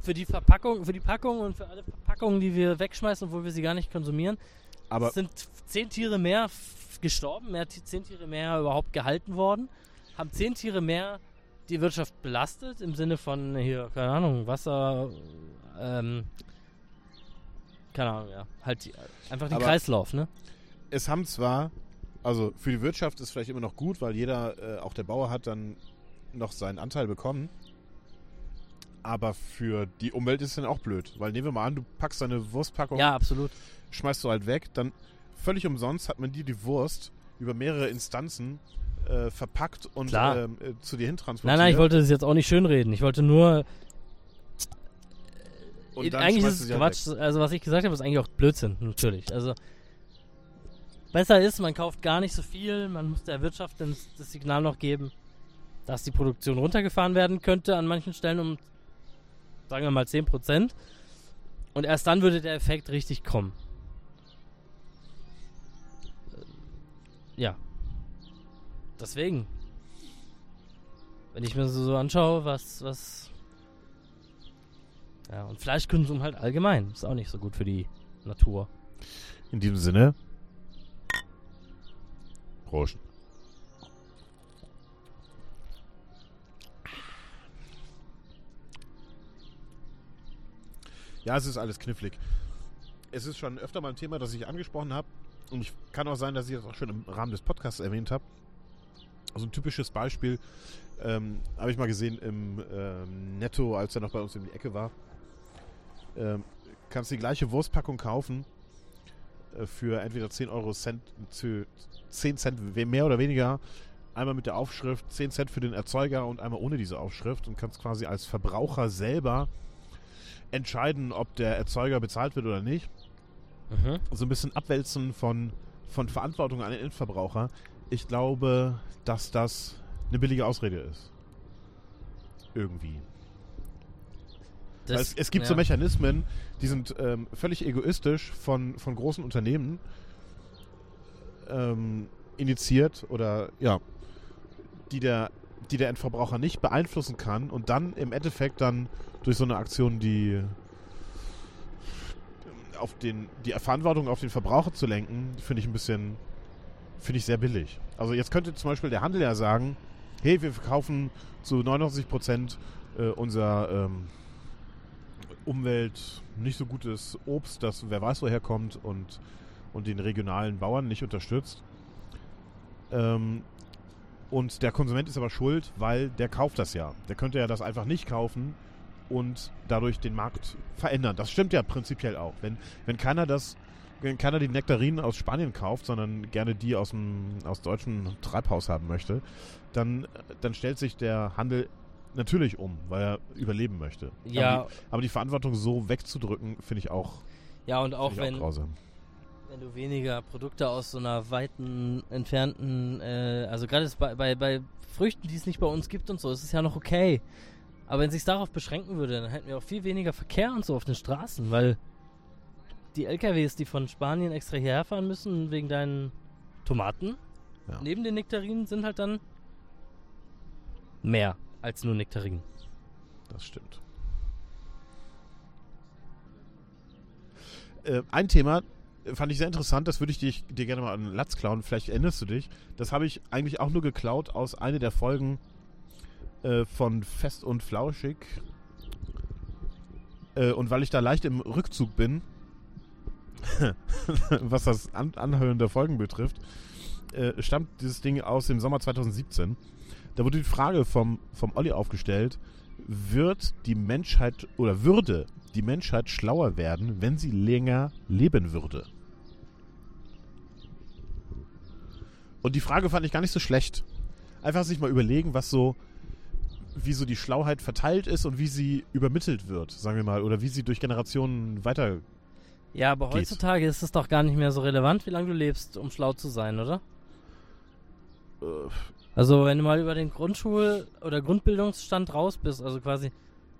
für die Verpackung, für die Packung und für alle Verpackungen, die wir wegschmeißen, obwohl wir sie gar nicht konsumieren, Aber sind zehn Tiere mehr gestorben, mehr zehn Tiere mehr überhaupt gehalten worden, haben zehn Tiere mehr die Wirtschaft belastet im Sinne von hier, keine Ahnung, Wasser, ähm, keine Ahnung, ja, halt die, einfach den Aber- Kreislauf, ne? es haben zwar, also für die Wirtschaft ist vielleicht immer noch gut, weil jeder, äh, auch der Bauer hat dann noch seinen Anteil bekommen. Aber für die Umwelt ist es dann auch blöd. Weil nehmen wir mal an, du packst deine Wurstpackung, Ja, absolut. schmeißt du halt weg, dann völlig umsonst hat man dir die Wurst über mehrere Instanzen äh, verpackt und ähm, äh, zu dir hin transportiert. Nein, nein, ich wollte das jetzt auch nicht schönreden. Ich wollte nur. Und dann eigentlich ist es halt Quatsch. Also, was ich gesagt habe, ist eigentlich auch Blödsinn, natürlich. Also, besser ist, man kauft gar nicht so viel. Man muss der Wirtschaft das Signal noch geben, dass die Produktion runtergefahren werden könnte an manchen Stellen um, sagen wir mal, 10%. Und erst dann würde der Effekt richtig kommen. Ja. Deswegen. Wenn ich mir so, anschaue, was, was. Ja, und Fleischkonsum halt allgemein. Ist auch nicht so gut für die Natur. In diesem Sinne. Prost. Ja, es ist alles knifflig. Es ist schon öfter mal ein Thema, das ich angesprochen habe. Und ich kann auch sein, dass ich das auch schon im Rahmen des Podcasts erwähnt habe. Also ein typisches Beispiel ähm, habe ich mal gesehen im ähm, Netto, als er noch bei uns in die Ecke war. Ähm, kannst die gleiche Wurstpackung kaufen äh, für entweder 10 Euro Cent zu 10 Cent mehr oder weniger. Einmal mit der Aufschrift 10 Cent für den Erzeuger und einmal ohne diese Aufschrift und kannst quasi als Verbraucher selber entscheiden, ob der Erzeuger bezahlt wird oder nicht. Mhm. So ein bisschen Abwälzen von, von Verantwortung an den Endverbraucher. Ich glaube, dass das eine billige Ausrede ist. Irgendwie. Weil es, es gibt so ja. Mechanismen, die sind ähm, völlig egoistisch von, von großen Unternehmen ähm, initiiert oder ja, die der, die der Endverbraucher nicht beeinflussen kann und dann im Endeffekt dann durch so eine Aktion die auf den, die Verantwortung auf den Verbraucher zu lenken, finde ich ein bisschen, finde ich sehr billig. Also jetzt könnte zum Beispiel der Handel ja sagen, hey, wir verkaufen zu 99 Prozent äh, unser ähm, Umwelt nicht so gutes Obst, das wer weiß woher kommt und, und den regionalen Bauern nicht unterstützt. Ähm, und der Konsument ist aber schuld, weil der kauft das ja. Der könnte ja das einfach nicht kaufen und dadurch den Markt verändern. Das stimmt ja prinzipiell auch. Wenn, wenn keiner das, keiner die Nektarinen aus Spanien kauft, sondern gerne die aus dem aus deutschem Treibhaus haben möchte, dann, dann stellt sich der Handel natürlich um, weil er überleben möchte. Ja. Aber die, aber die Verantwortung so wegzudrücken, finde ich auch, Ja, und auch wenn, auch grausam. wenn du weniger Produkte aus so einer weiten, entfernten, äh, also gerade bei, bei, bei Früchten, die es nicht bei uns gibt und so, ist es ja noch okay. Aber wenn es sich darauf beschränken würde, dann hätten wir auch viel weniger Verkehr und so auf den Straßen, weil die LKWs, die von Spanien extra hierher fahren müssen wegen deinen Tomaten, Ja. neben den Nektarinen sind halt dann mehr als nur Nektarinen. Das stimmt. Äh, ein Thema fand ich sehr interessant, das würde ich dir, dir gerne mal an Latz klauen, vielleicht erinnerst du dich. Das habe ich eigentlich auch nur geklaut aus einer der Folgen äh, von Fest und Flauschig. Äh, und weil ich da leicht im Rückzug bin, was das An Anhören der Folgen betrifft, äh, stammt dieses Ding aus dem Sommer 2017. Da wurde die Frage vom, vom Olli aufgestellt, wird die Menschheit oder würde die Menschheit schlauer werden, wenn sie länger leben würde? Und die Frage fand ich gar nicht so schlecht. Einfach sich mal überlegen, was so, wie so die Schlauheit verteilt ist und wie sie übermittelt wird, sagen wir mal, oder wie sie durch Generationen weiter. Ja, aber Geht. heutzutage ist es doch gar nicht mehr so relevant, wie lange du lebst, um schlau zu sein, oder? Äh, Also, wenn du mal über den Grundschul- oder Grundbildungsstand raus bist, also quasi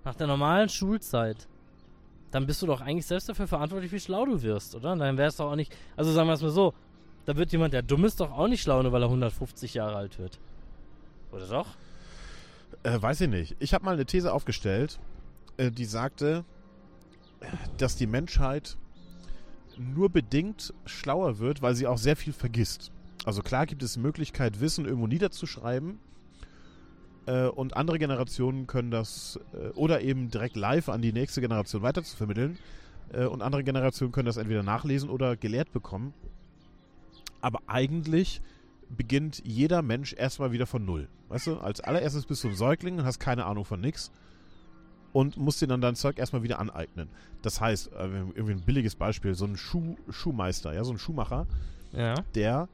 nach der normalen Schulzeit, dann bist du doch eigentlich selbst dafür verantwortlich, wie schlau du wirst, oder? Dann wäre es doch auch nicht. Also sagen wir es mal so, da wird jemand, der dumm ist, doch auch nicht schlau, nur weil er 150 Jahre alt wird. Oder doch? Äh, weiß ich nicht. Ich habe mal eine These aufgestellt, äh, die sagte, dass die Menschheit nur bedingt schlauer wird, weil sie auch sehr viel vergisst. Also klar gibt es Möglichkeit, Wissen irgendwo niederzuschreiben. Äh, und andere Generationen können das äh, oder eben direkt live an die nächste Generation weiterzuvermitteln. Äh, und andere Generationen können das entweder nachlesen oder gelehrt bekommen. Aber eigentlich beginnt jeder Mensch erstmal wieder von Null. Weißt du, als allererstes bist du ein Säugling und hast keine Ahnung von nix und musst dir dann dein Zeug erstmal wieder aneignen. Das heißt, äh, irgendwie ein billiges Beispiel, so ein Schuh, Schuhmeister, ja, so ein Schuhmacher, Ja. der,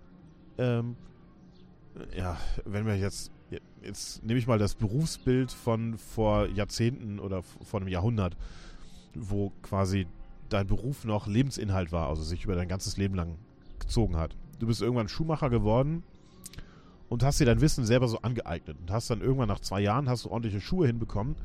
ähm, ja, wenn wir jetzt, jetzt nehme ich mal das Berufsbild von vor Jahrzehnten oder vor einem Jahrhundert, wo quasi dein Beruf noch Lebensinhalt war, also sich über dein ganzes Leben lang gezogen hat. Du bist irgendwann Schuhmacher geworden und hast dir dein Wissen selber so angeeignet und hast dann irgendwann nach zwei Jahren hast du ordentliche Schuhe hinbekommen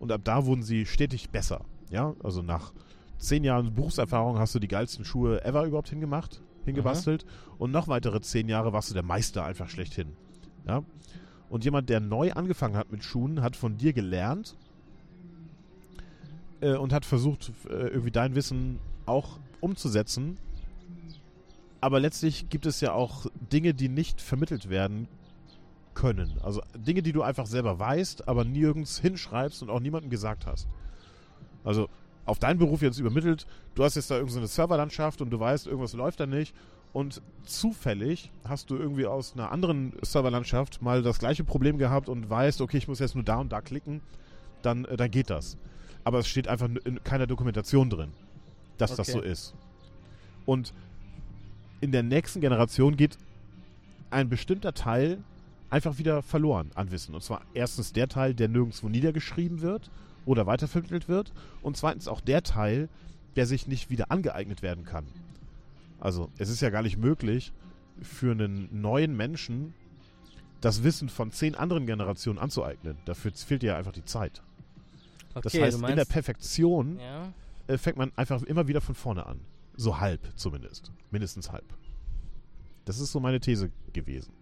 und ab da wurden sie stetig besser. Ja, also nach zehn Jahren Berufserfahrung hast du die geilsten Schuhe ever überhaupt hingemacht, hingebastelt und noch weitere zehn Jahre warst du der Meister einfach schlechthin. Ja, und jemand, der neu angefangen hat mit Schuhen, hat von dir gelernt äh, und hat versucht, äh, irgendwie dein Wissen auch umzusetzen. Aber letztlich gibt es ja auch Dinge, die nicht vermittelt werden können. Also Dinge, die du einfach selber weißt, aber nirgends hinschreibst und auch niemandem gesagt hast. Also auf deinen Beruf jetzt übermittelt, du hast jetzt da irgendeine Serverlandschaft und du weißt, irgendwas läuft da nicht und zufällig hast du irgendwie aus einer anderen Serverlandschaft mal das gleiche Problem gehabt und weißt, okay, ich muss jetzt nur da und da klicken, dann, äh, dann geht das. Aber es steht einfach in keiner Dokumentation drin, dass das Okay. so ist. Und in der nächsten Generation geht ein bestimmter Teil einfach wieder verloren an Wissen. Und zwar erstens der Teil, der nirgendwo niedergeschrieben wird oder weitervermittelt wird. Und zweitens auch der Teil, der sich nicht wieder angeeignet werden kann. Also es ist ja gar nicht möglich für einen neuen Menschen das Wissen von zehn anderen Generationen anzueignen. Dafür fehlt ja einfach die Zeit. Okay, Das heißt, du in der meinst, Perfektion ja. äh, fängt man einfach immer wieder von vorne an. So halb zumindest. Mindestens halb. Das ist so meine These gewesen.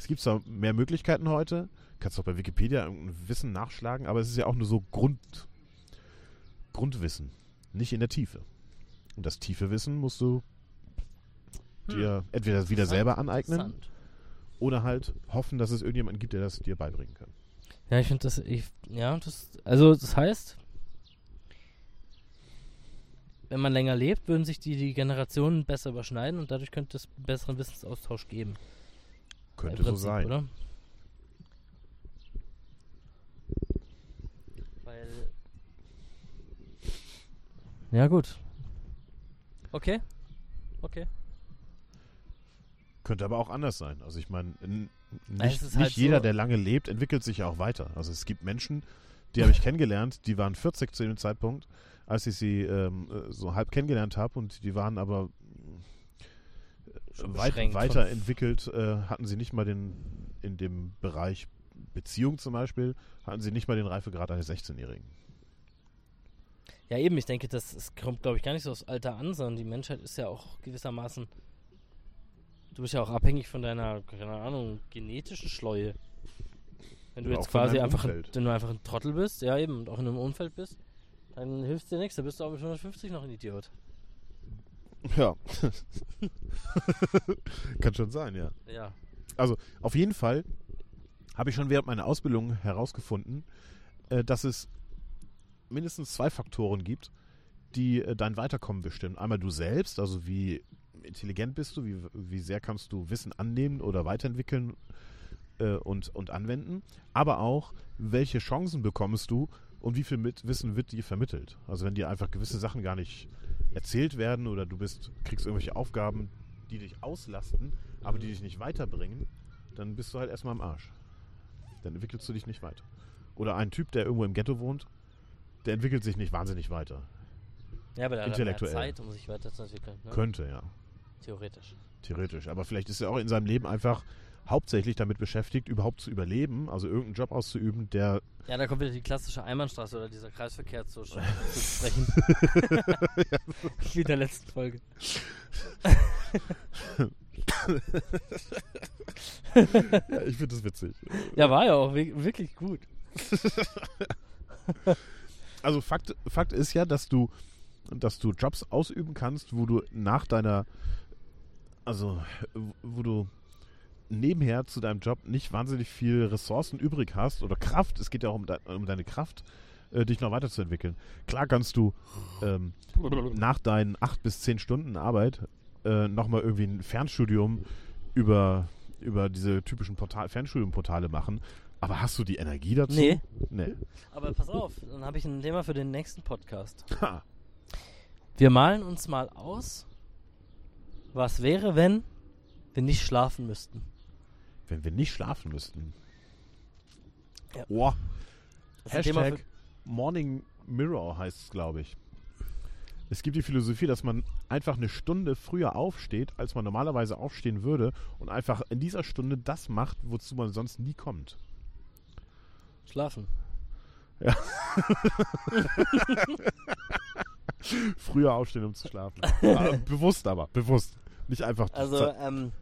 Es gibt zwar mehr Möglichkeiten heute, kannst auch bei Wikipedia irgendein Wissen nachschlagen, aber es ist ja auch nur so Grund, Grundwissen, nicht in der Tiefe. Und das tiefe Wissen musst du dir entweder wieder selber aneignen oder halt hoffen, dass es irgendjemanden gibt, der das dir beibringen kann. Ja, ich finde das, ich, ja, das, also das heißt, wenn man länger lebt, würden sich die, die Generationen besser überschneiden und dadurch könnte es besseren Wissensaustausch geben. Könnte Im so Prinzip, sein. Oder? Weil. Ja, gut. Okay. Okay. Könnte aber auch anders sein. Also ich meine, nicht, nicht halt jeder, so- der lange lebt, entwickelt sich ja auch weiter. Also es gibt Menschen, die habe ich kennengelernt, die waren 40 zu dem Zeitpunkt, als ich sie ähm, äh, so halb kennengelernt habe und die waren aber weit, weiterentwickelt, äh, hatten sie nicht mal den, in dem Bereich Beziehung zum Beispiel, hatten sie nicht mal den Reifegrad eines 16-Jährigen. Ja, eben, ich denke, das, das kommt, glaube ich, gar nicht so aufs Alter an, sondern die Menschheit ist ja auch gewissermaßen. Du bist ja auch abhängig von deiner, keine Ahnung, genetischen Schleue. Wenn du jetzt quasi einfach, ein, Umfeld. wenn du einfach ein Trottel bist, ja eben, und auch in einem Umfeld bist, dann hilft dir nichts, dann bist du auch mit 150 noch ein Idiot. Ja. Kann schon sein, ja. Ja. Also auf jeden Fall habe ich schon während meiner Ausbildung herausgefunden, äh, dass es mindestens zwei Faktoren gibt, die äh, dein Weiterkommen bestimmen. Einmal du selbst, also wie intelligent bist du, wie, wie sehr kannst du Wissen annehmen oder weiterentwickeln äh, und, und anwenden, aber auch, welche Chancen bekommst du und wie viel mit Wissen wird dir vermittelt. Also wenn dir einfach gewisse Sachen gar nicht erzählt werden oder du bist, kriegst irgendwelche Aufgaben, die dich auslasten, aber die dich nicht weiterbringen, dann bist du halt erstmal am Arsch. Dann entwickelst du dich nicht weiter. Oder ein Typ, der irgendwo im Ghetto wohnt, der entwickelt sich nicht wahnsinnig weiter. Ja, aber da hat er mehr Intellektuell. Zeit, um sich weiterzuentwickeln. Ne? Könnte, ja. Theoretisch. Theoretisch. Aber vielleicht ist er auch in seinem Leben einfach hauptsächlich damit beschäftigt, überhaupt zu überleben, also irgendeinen Job auszuüben, der Ja, da kommt wieder die klassische Einbahnstraße oder dieser Kreisverkehr zu, zu sprechen. Wie in der letzten Folge. ja, ich finde das witzig. Ja, war ja auch wi- wirklich gut. Also Fakt, Fakt ist ja, dass du, dass du Jobs ausüben kannst, wo du nach deiner, also wo du nebenher zu deinem Job nicht wahnsinnig viel Ressourcen übrig hast oder Kraft. Es geht ja auch um, de um deine Kraft, äh, dich noch weiterzuentwickeln. Klar kannst du ähm, nach deinen acht bis zehn Stunden Arbeit äh, nochmal irgendwie ein Fernstudium über, über diese typischen Portal Fernstudiumportale machen. Aber hast du die Energie dazu? Nee. Nee. Aber pass auf, dann habe ich ein Thema für den nächsten Podcast. Ha. Wir malen uns mal aus, was wäre, wenn wir nicht schlafen müssten. Wenn wir nicht schlafen müssten. Ja. Thema Hashtag Morning Mirror heißt es, glaube ich. Es gibt die Philosophie, dass man einfach eine Stunde früher aufsteht, als man normalerweise aufstehen würde und einfach in dieser Stunde das macht, wozu man sonst nie kommt. Schlafen. Früher aufstehen, um zu schlafen. Ja, bewusst aber, bewusst. Nicht einfach. Also, ähm,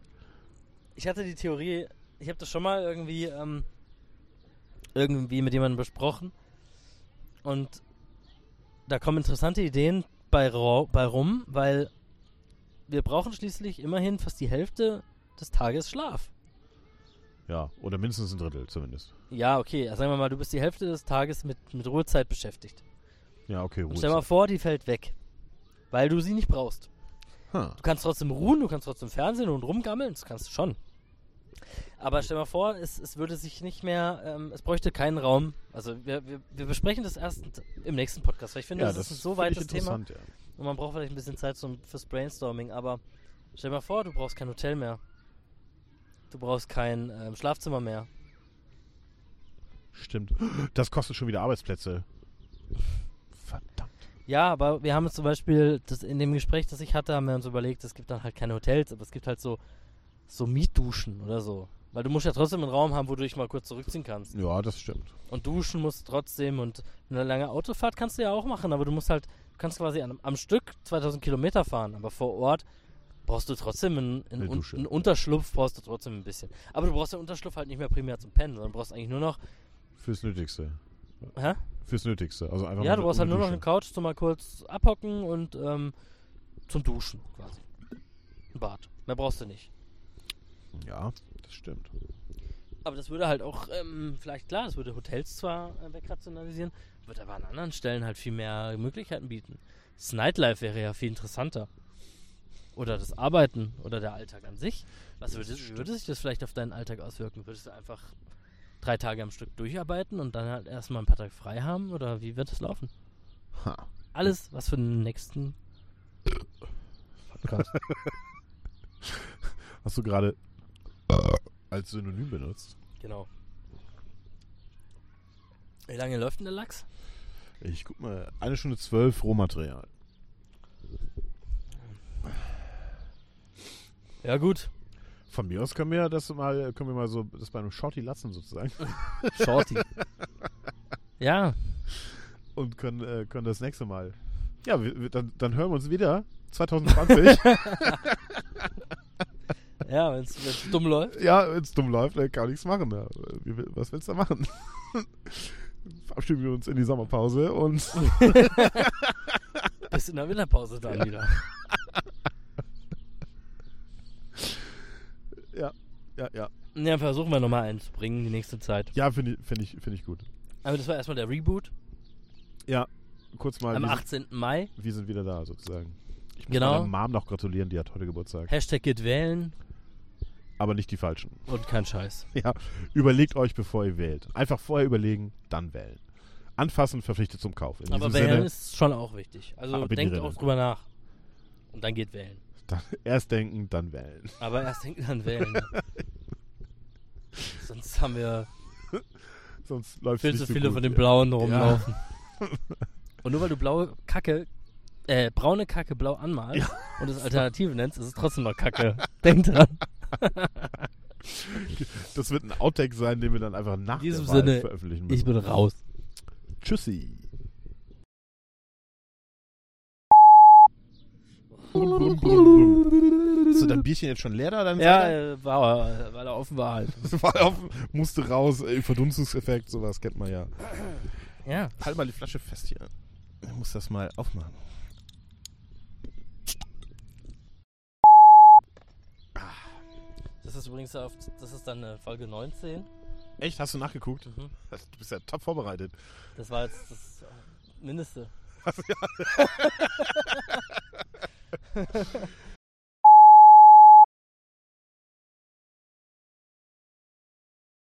ich hatte die Theorie, ich habe das schon mal irgendwie, ähm, irgendwie mit jemandem besprochen. Und da kommen interessante Ideen bei, bei rum, weil wir brauchen schließlich immerhin fast die Hälfte des Tages Schlaf. ja, oder mindestens ein Drittel zumindest. Ja, okay, also sagen wir mal, du bist die Hälfte des Tages mit, mit Ruhezeit beschäftigt. Ja, okay, Und Ruhe. stell mal vor, die fällt weg. Weil du sie nicht brauchst. Ha. Du kannst trotzdem ruhen, du kannst trotzdem Fernsehen und rumgammeln, das kannst du schon. Aber stell mal vor, es, es würde sich nicht mehr, ähm, es bräuchte keinen Raum. Also wir, wir, wir besprechen das erst im nächsten Podcast, weil ich finde, Ja, das, ist ein so weites Thema Ja. und man braucht vielleicht ein bisschen Zeit zum, fürs Brainstorming. Aber stell mal vor, du brauchst kein Hotel mehr. Du brauchst kein ähm, Schlafzimmer mehr. Stimmt. Das kostet schon wieder Arbeitsplätze. Verdammt. Ja, aber wir haben uns zum Beispiel, das in dem Gespräch, das ich hatte, haben wir uns überlegt, es gibt dann halt keine Hotels, aber es gibt halt so, so Mietduschen oder so. Weil du musst ja trotzdem einen Raum haben, wo du dich mal kurz zurückziehen kannst. Ja, das stimmt. Und duschen musst du trotzdem und eine lange Autofahrt kannst du ja auch machen, aber du musst halt, du kannst quasi am, am Stück 2000 Kilometer fahren, aber vor Ort brauchst du trotzdem einen, einen, Eine Un- Dusche. einen Unterschlupf, brauchst du trotzdem ein bisschen. Aber du brauchst den Unterschlupf halt nicht mehr primär zum Pennen, sondern brauchst eigentlich nur noch, Fürs Nötigste. hä? Fürs Nötigste. Also einfach Ja, du brauchst halt nur noch eine Dusche. Couch zum mal kurz abhocken und ähm, zum Duschen quasi. Ein Bad. Mehr brauchst du nicht. Ja, das stimmt. Aber das würde halt auch, ähm, vielleicht klar, das würde Hotels zwar äh, wegrationalisieren, würde aber an anderen Stellen halt viel mehr Möglichkeiten bieten. Das Nightlife wäre ja viel interessanter. Oder das Arbeiten oder der Alltag an sich. Was würde, würde sich das vielleicht auf deinen Alltag auswirken? Würdest du einfach drei Tage am Stück durcharbeiten und dann halt erstmal ein paar Tage frei haben? Oder wie wird das laufen? Ha. Alles, was für den nächsten Podcast. Hast du gerade als Synonym benutzt? genau. Wie lange läuft denn der Lachs? Ich guck mal, eine Stunde zwölf Rohmaterial. Ja, gut. Von mir aus können wir das mal, können wir mal so das bei einem Shorty lassen sozusagen. Shorty. ja, Und können, äh, können das nächste Mal. Ja, wir, dann, dann hören wir uns wieder 2020. ja, wenn es dumm läuft. ja, wenn es dumm läuft, dann kann nichts machen. Ja. Was willst du da machen? Verabschieden wir uns in die Sommerpause und Bis in der Winterpause dann wieder. ja, ja, ja. Ja, versuchen wir nochmal einen zu bringen die nächste Zeit. Ja, finde ich, find ich, find ich gut. Aber das war erstmal der Reboot Ja, kurz mal, am wir, 18. Mai. sind, wir sind wieder da sozusagen. Ich muss Genau. meiner Mom noch gratulieren, die hat heute Geburtstag. Hashtag geht wählen Aber nicht die falschen. und kein Scheiß. Ja, überlegt euch, bevor ihr wählt. Einfach vorher überlegen, dann wählen. Anfassen verpflichtet zum Kauf. In Aber wählen Sinne, ist schon auch wichtig. Also denkt auch drüber nach. Und dann geht wählen. dann, erst denken, dann wählen. Aber erst denken, dann wählen. Sonst haben wir Sonst läuft viel zu so viele gut. von den Blauen rumlaufen. Und nur weil du blaue Kacke, äh, braune Kacke blau anmalst und es Alternative nennst, ist es trotzdem noch Kacke. Denk dran. Das wird ein Outtake sein, den wir dann einfach nach In diesem der Wahl Sinne, veröffentlichen Ich müssen. bin raus. Tschüssi. Ist dein Bierchen jetzt schon leer da? Dann Ja, äh, war, weil er offen war halt. war auf, musste raus, ey, Verdunstungseffekt, sowas kennt man ja. Ja. Halt mal die Flasche fest hier. Ich muss das mal aufmachen. Das ist übrigens auf, das ist dann äh, Folge 19. Echt? Hast du nachgeguckt? Mhm. Du bist ja top vorbereitet. Das war jetzt das äh, Mindeste.